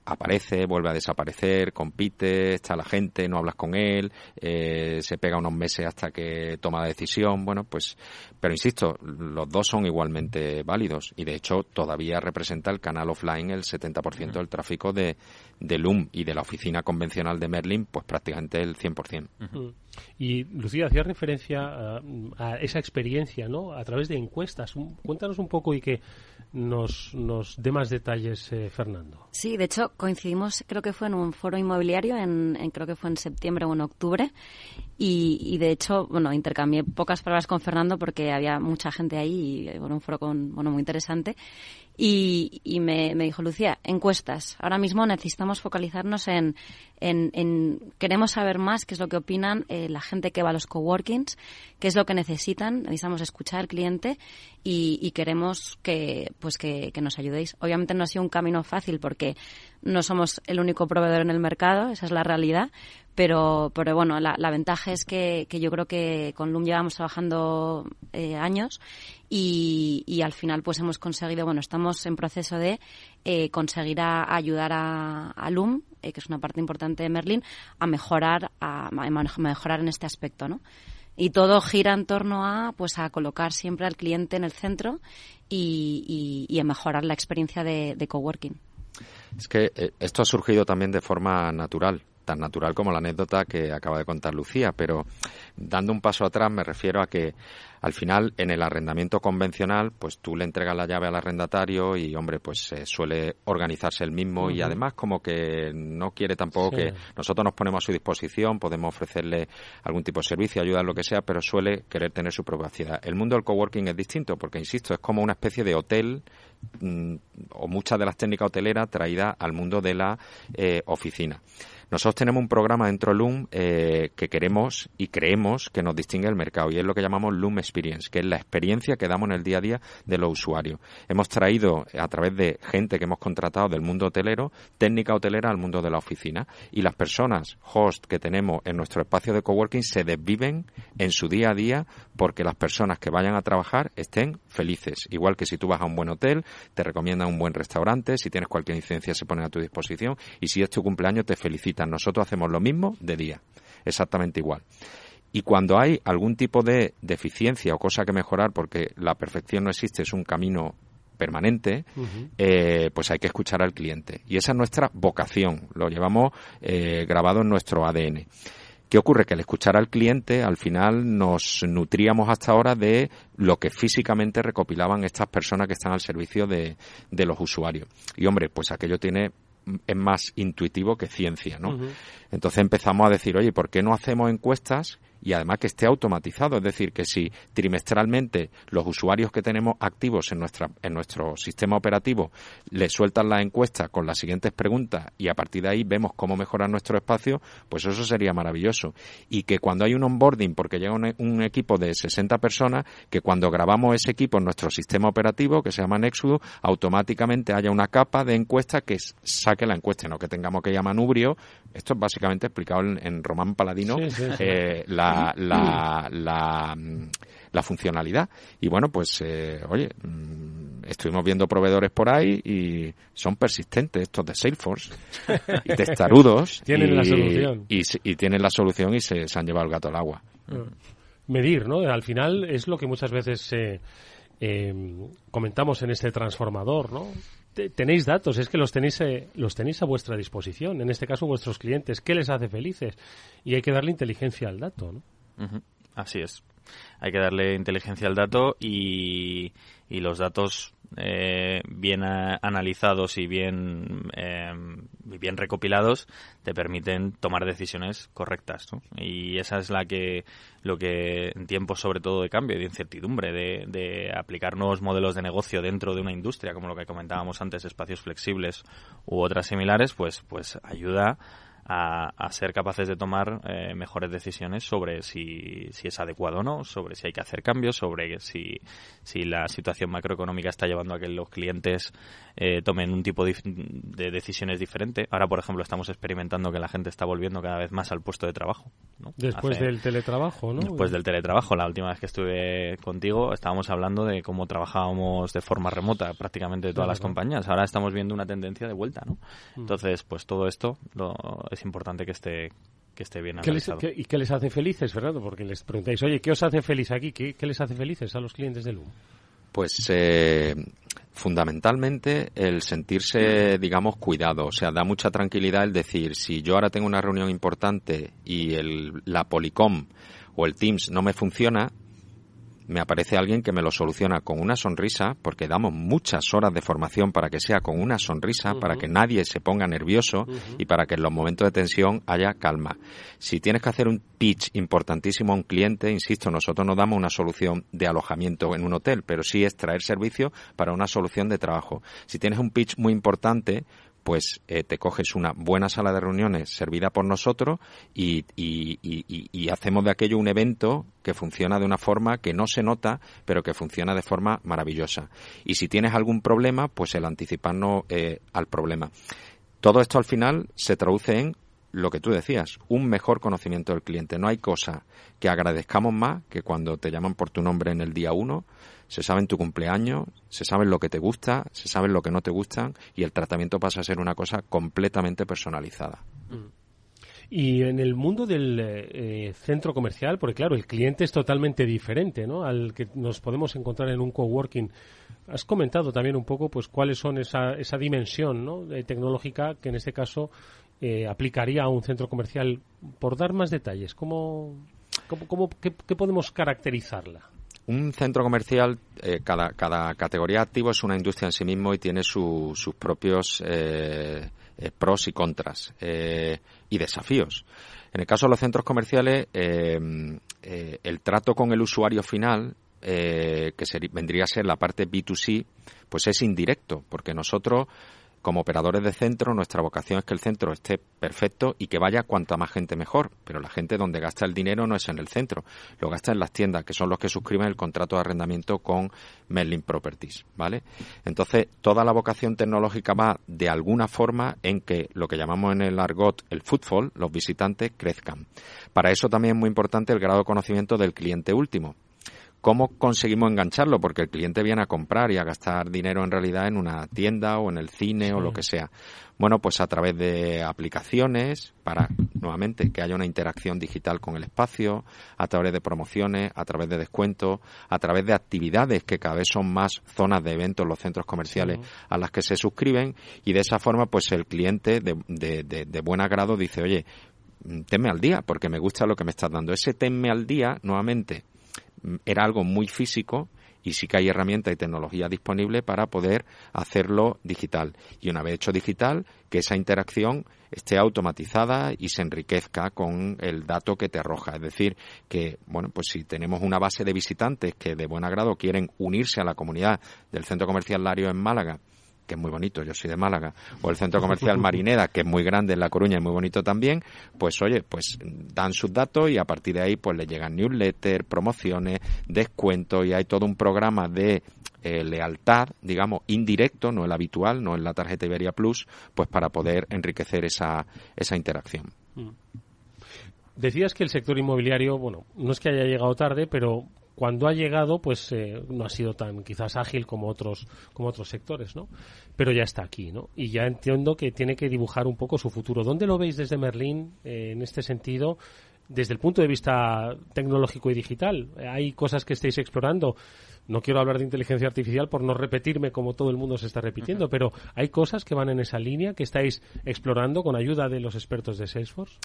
aparece, vuelve a desaparecer, compite, está la gente, no hablas con él, eh, se pega unos meses hasta que toma la decisión, bueno, pues, pero insisto, los dos son igualmente válidos y de hecho todavía representa el canal offline el 70% del tráfico de, de Loom y de la oficina convencional de Merlin, pues prácticamente el 100%. Y Lucía, hacía referencia a, esa experiencia, ¿no? A través de encuestas. Cuéntanos un poco y que nos, nos dé más detalles, eh, Fernando. Sí, de hecho coincidimos, creo que fue en un foro inmobiliario, en, creo que fue en septiembre o en octubre, y, de hecho, bueno, intercambié pocas palabras con Fernando porque había mucha gente ahí y bueno, un foro con, bueno, muy interesante. Y, y me, me, dijo, Lucía, encuestas. Ahora mismo necesitamos focalizarnos en, en, en, queremos saber más qué es lo que opinan eh, la gente que va a los coworkings, qué es lo que necesitan, necesitamos escuchar al cliente y, y queremos que, pues que, que, nos ayudéis. Obviamente no ha sido un camino fácil porque no somos el único proveedor en el mercado, esa es la realidad, pero, pero bueno, la, ventaja es que, que, yo creo que con Loom llevamos trabajando eh, años y, y, al final pues hemos conseguido, bueno, estamos en proceso de eh, conseguir a, ayudar a, a Loom, eh, que es una parte importante de Merlin, a mejorar, a, a mejorar en este aspecto, ¿no? y todo gira en torno a pues a colocar siempre al cliente en el centro y, y, y a mejorar la experiencia de, de, coworking. Es que eh, esto ha surgido también de forma natural tan natural como la anécdota que acaba de contar Lucía, pero dando un paso atrás me refiero a que al final en el arrendamiento convencional pues tú le entregas la llave al arrendatario y hombre pues suele organizarse el mismo y además como que no quiere tampoco que nosotros nos ponemos a su disposición podemos ofrecerle algún tipo de servicio ayuda lo que sea pero suele querer tener su privacidad el mundo del coworking es distinto porque insisto es como una especie de hotel mm, o muchas de las técnicas hoteleras traídas al mundo de la eh, oficina nosotros tenemos un programa dentro de Loom eh, que queremos y creemos que nos distingue el mercado y es lo que llamamos Loom Experience, que es la experiencia que damos en el día a día de los usuarios. Hemos traído a través de gente que hemos contratado del mundo hotelero, técnica hotelera al mundo de la oficina y las personas, host que tenemos en nuestro espacio de coworking se desviven en su día a día porque las personas que vayan a trabajar estén felices. Igual que si tú vas a un buen hotel, te recomiendan un buen restaurante, si tienes cualquier incidencia se ponen a tu disposición y si es tu cumpleaños te felicitan. Nosotros hacemos lo mismo de día, exactamente igual. Y cuando hay algún tipo de deficiencia o cosa que mejorar, porque la perfección no existe, es un camino permanente, eh, pues hay que escuchar al cliente. Y esa es nuestra vocación, lo llevamos eh, grabado en nuestro ADN. ¿Qué ocurre? Que al escuchar al cliente, al final nos nutríamos hasta ahora de lo que físicamente recopilaban estas personas que están al servicio de, de los usuarios. Y hombre, pues aquello tiene es más intuitivo que ciencia, ¿no? Entonces empezamos a decir, oye, ¿por qué no hacemos encuestas y además que esté automatizado, es decir, que si trimestralmente los usuarios que tenemos activos en nuestra en nuestro sistema operativo le sueltan la encuesta con las siguientes preguntas y a partir de ahí vemos cómo mejorar nuestro espacio, pues eso sería maravilloso. Y que cuando hay un onboarding, porque llega un, equipo de 60 personas, que cuando grabamos ese equipo en nuestro sistema operativo, que se llama Nexus, automáticamente haya una capa de encuesta que saque la encuesta, no que tengamos que llamar Nubrio. Esto es básicamente explicado en, Román Paladino, eh, la la, la, la, funcionalidad. Y bueno, pues, eh, oye, mm, estuvimos viendo proveedores por ahí y son persistentes estos de Salesforce <laughs> y testarudos. tienen la solución. Y, tienen la solución y se, han llevado el gato al agua. Mm. medir, ¿no? Al final es lo que muchas veces eh, eh, comentamos en este transformador, ¿no? Tenéis datos, es que los tenéis, eh, los tenéis a vuestra disposición, en este caso vuestros clientes, ¿qué les hace felices? Y hay que darle inteligencia al dato, ¿no? Así es. Hay que darle inteligencia al dato y, y los datos eh, bien analizados y bien, eh, bien recopilados te permiten tomar decisiones correctas. Y esa es la que, lo que en tiempos sobre todo de cambio y de incertidumbre, de, de aplicar nuevos modelos de negocio dentro de una industria, como lo que comentábamos antes, espacios flexibles u otras similares, pues, pues ayuda ser capaces de tomar eh, mejores decisiones sobre si, si, es adecuado o no, sobre si hay que hacer cambios, sobre si, si la situación macroeconómica está llevando a que los clientes eh, tomen un tipo de, decisiones diferente. Ahora, por ejemplo, estamos experimentando que la gente está volviendo cada vez más al puesto de trabajo. Después del teletrabajo, ¿no? Después del teletrabajo. La última vez que estuve contigo estábamos hablando de cómo trabajábamos de forma remota prácticamente todas las compañías. Ahora estamos viendo una tendencia de vuelta, ¿no? Mm. Entonces, pues todo esto lo, es importante que esté que esté bien analizado. ¿Y qué les hace felices, Fernando? Porque les preguntáis, oye, ¿qué os hace feliz aquí? ¿Qué, les hace felices a los clientes de LUM? Pues eh, fundamentalmente el sentirse, digamos, cuidado. O sea, da mucha tranquilidad el decir, si yo ahora tengo una reunión importante y el, la Policom o el Teams no me funciona, me aparece alguien que me lo soluciona con una sonrisa, porque damos muchas horas de formación para que sea con una sonrisa, para que nadie se ponga nervioso y para que en los momentos de tensión haya calma. Si tienes que hacer un pitch importantísimo a un cliente, insisto, nosotros no damos una solución de alojamiento en un hotel, pero sí es traer servicio para una solución de trabajo. Si tienes un pitch muy importante, pues eh, te coges una buena sala de reuniones servida por nosotros y, hacemos de aquello un evento que funciona de una forma que no se nota, pero que funciona de forma maravillosa. Y si tienes algún problema, pues el anticiparnos eh, al problema. Todo esto al final se traduce en lo que tú decías, un mejor conocimiento del cliente. No hay cosa que agradezcamos más que cuando te llaman por tu nombre en el día uno, se sabe tu cumpleaños, se sabe lo que te gusta, se sabe lo que no te gustan y el tratamiento pasa a ser una cosa completamente personalizada. Y en el mundo del eh, centro comercial, porque claro, el cliente es totalmente diferente, ¿no? Al que nos podemos encontrar en un coworking. Has comentado también un poco, pues, cuáles son esa, esa dimensión, ¿no? tecnológica que en este caso eh, aplicaría a un centro comercial. Por dar más detalles, ¿cómo, cómo, qué, podemos caracterizarla? Un centro comercial, eh, cada, categoría activo es una industria en sí mismo y tiene sus propios eh, eh, pros y contras y desafíos. En el caso de los centros comerciales, el trato con el usuario final, que vendría a ser la parte B2C, pues es indirecto, porque nosotros como operadores de centro, nuestra vocación es que el centro esté perfecto y que vaya cuanta más gente mejor. Pero la gente donde gasta el dinero no es en el centro, lo gasta en las tiendas, que son los que suscriben el contrato de arrendamiento con Merlin Properties, ¿vale? Entonces, toda la vocación tecnológica va de alguna forma en que lo que llamamos en el argot el footfall, los visitantes, crezcan. Para eso también es muy importante el grado de conocimiento del cliente último. ¿Cómo conseguimos engancharlo? Porque el cliente viene a comprar y a gastar dinero en realidad en una tienda o en el cine o lo que sea. Bueno, pues a través de aplicaciones para, nuevamente, que haya una interacción digital con el espacio, a través de promociones, a través de descuentos, a través de actividades que cada vez son más zonas de eventos en los centros comerciales a las que se suscriben y de esa forma, pues el cliente de, de, de, de buen agrado dice, oye, tenme al día porque me gusta lo que me estás dando. Ese tenme al día, nuevamente, era algo muy físico y sí que hay herramientas y tecnología disponible para poder hacerlo digital. Y una vez hecho digital, que esa interacción esté automatizada y se enriquezca con el dato que te arroja. Es decir, que, bueno, pues si tenemos una base de visitantes que de buen agrado quieren unirse a la comunidad del Centro Comercial Lario en Málaga que es muy bonito, yo soy de Málaga, o el centro comercial Marineda, que es muy grande en La Coruña y muy bonito también, pues oye, pues dan sus datos y a partir de ahí pues le llegan newsletters, promociones, descuentos y hay todo un programa de eh, lealtad, digamos, indirecto, no el habitual, no en la tarjeta Iberia Plus, pues para poder enriquecer esa, esa interacción. Mm. Decías que el sector inmobiliario, bueno, no es que haya llegado tarde, pero cuando ha llegado, pues eh, no ha sido tan quizás ágil como otros, como otros sectores, ¿no? Pero ya está aquí, ¿no? Y ya entiendo que tiene que dibujar un poco su futuro. ¿Dónde lo veis desde Merlín eh, en este sentido? Desde el punto de vista tecnológico y digital? ¿Hay cosas que estéis explorando? No quiero hablar de inteligencia artificial por no repetirme como todo el mundo se está repitiendo, pero ¿hay cosas que van en esa línea que estáis explorando con ayuda de los expertos de Salesforce?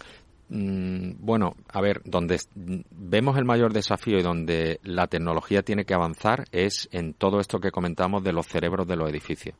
Mm, bueno, a ver, donde vemos el mayor desafío y donde la tecnología tiene que avanzar es en todo esto que comentamos de los cerebros de los edificios.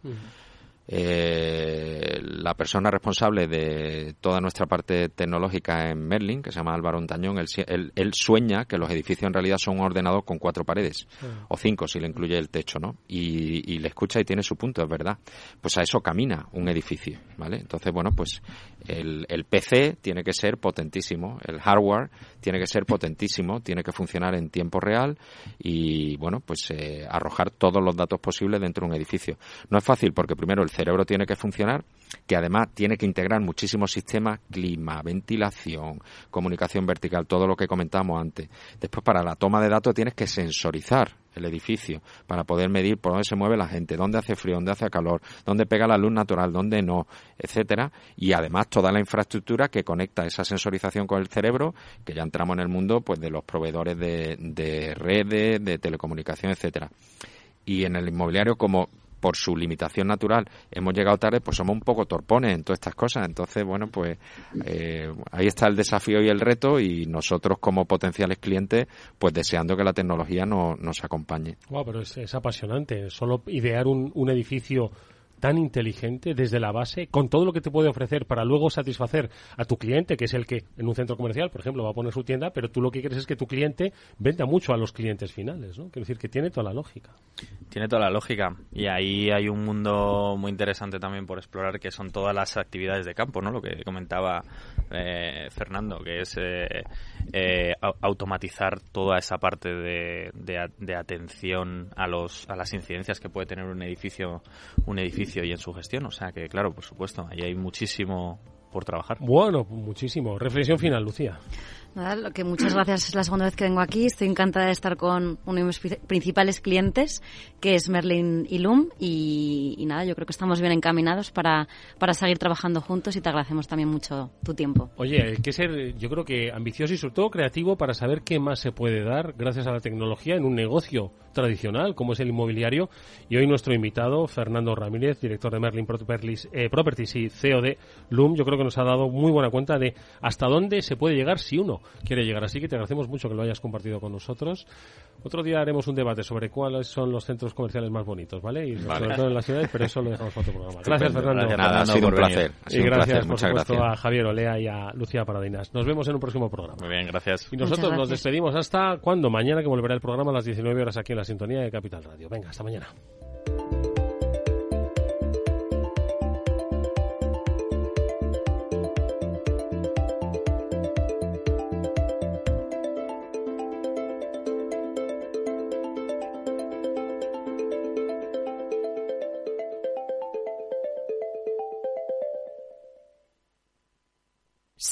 Eh, la persona responsable de toda nuestra parte tecnológica en Merlin, que se llama Álvaro Ontañón, él, sueña que los edificios en realidad son ordenados con cuatro paredes, o cinco si le incluye el techo, ¿no? Y, le escucha y tiene su punto, es verdad. Pues a eso camina un edificio, ¿vale? Entonces, bueno, pues el, el PC tiene que ser potentísimo, el hardware tiene que ser potentísimo, tiene que funcionar en tiempo real y, bueno, pues eh, arrojar todos los datos posibles dentro de un edificio. No es fácil porque primero el cerebro tiene que funcionar, que además tiene que integrar muchísimos sistemas, clima, ventilación, comunicación vertical, todo lo que comentamos antes. Después, para la toma de datos tienes que sensorizar el edificio para poder medir por dónde se mueve la gente, dónde hace frío, dónde hace calor, dónde pega la luz natural, dónde no, etcétera, y además toda la infraestructura que conecta esa sensorización con el cerebro, que ya entramos en el mundo pues de los proveedores de, de redes, de telecomunicación, etcétera. Y en el inmobiliario, como por su limitación natural hemos llegado tarde, pues somos un poco torpones en todas estas cosas. Entonces, bueno, pues eh, ahí está el desafío y el reto y nosotros como potenciales clientes, pues deseando que la tecnología nos acompañe. Wow, pero es, apasionante. Solo idear un, un edificio tan inteligente desde la base, con todo lo que te puede ofrecer para luego satisfacer a tu cliente, que es el que en un centro comercial, por ejemplo, va a poner su tienda, pero tú lo que quieres es que tu cliente venda mucho a los clientes finales, ¿no? Quiero decir que tiene toda la lógica. Tiene toda la lógica. Y ahí hay un mundo muy interesante también por explorar, que son todas las actividades de campo, ¿no? Lo que comentaba eh, Fernando, que es eh, eh, automatizar toda esa parte de, de, atención a los a las incidencias que puede tener un edificio un edificio y en su gestión. O sea que claro por supuesto ahí hay muchísimo por trabajar. Bueno muchísimo. Reflexión final Lucía Nada, que muchas gracias, es la segunda vez que vengo aquí. Estoy encantada de estar con uno de mis principales clientes, que es Merlin y Loom. Y, nada, yo creo que estamos bien encaminados para, para seguir trabajando juntos y te agradecemos también mucho tu tiempo. Oye, hay que ser, yo creo que ambicioso y sobre todo creativo para saber qué más se puede dar gracias a la tecnología en un negocio tradicional como es el inmobiliario. Y hoy nuestro invitado, Fernando Ramírez, director de Merlin eh, Properties y CEO de Loom, yo creo que nos ha dado muy buena cuenta de hasta dónde se puede llegar si uno quiere llegar. Así que te agradecemos mucho que lo hayas compartido con nosotros. Otro día haremos un debate sobre cuáles son los centros comerciales más bonitos, ¿vale? Y sobre todo en las ciudades, pero eso lo dejamos para otro programa. Gracias, Fernando. Nada, ha sido un placer. y gracias, por supuesto, a Javier Olea y a Lucía Paradinas. Nos vemos en un próximo programa. Muy bien, gracias. Y nosotros nos despedimos hasta cuando mañana que volverá el programa a las 19 horas aquí en la sintonía de Capital Radio. Venga, hasta mañana.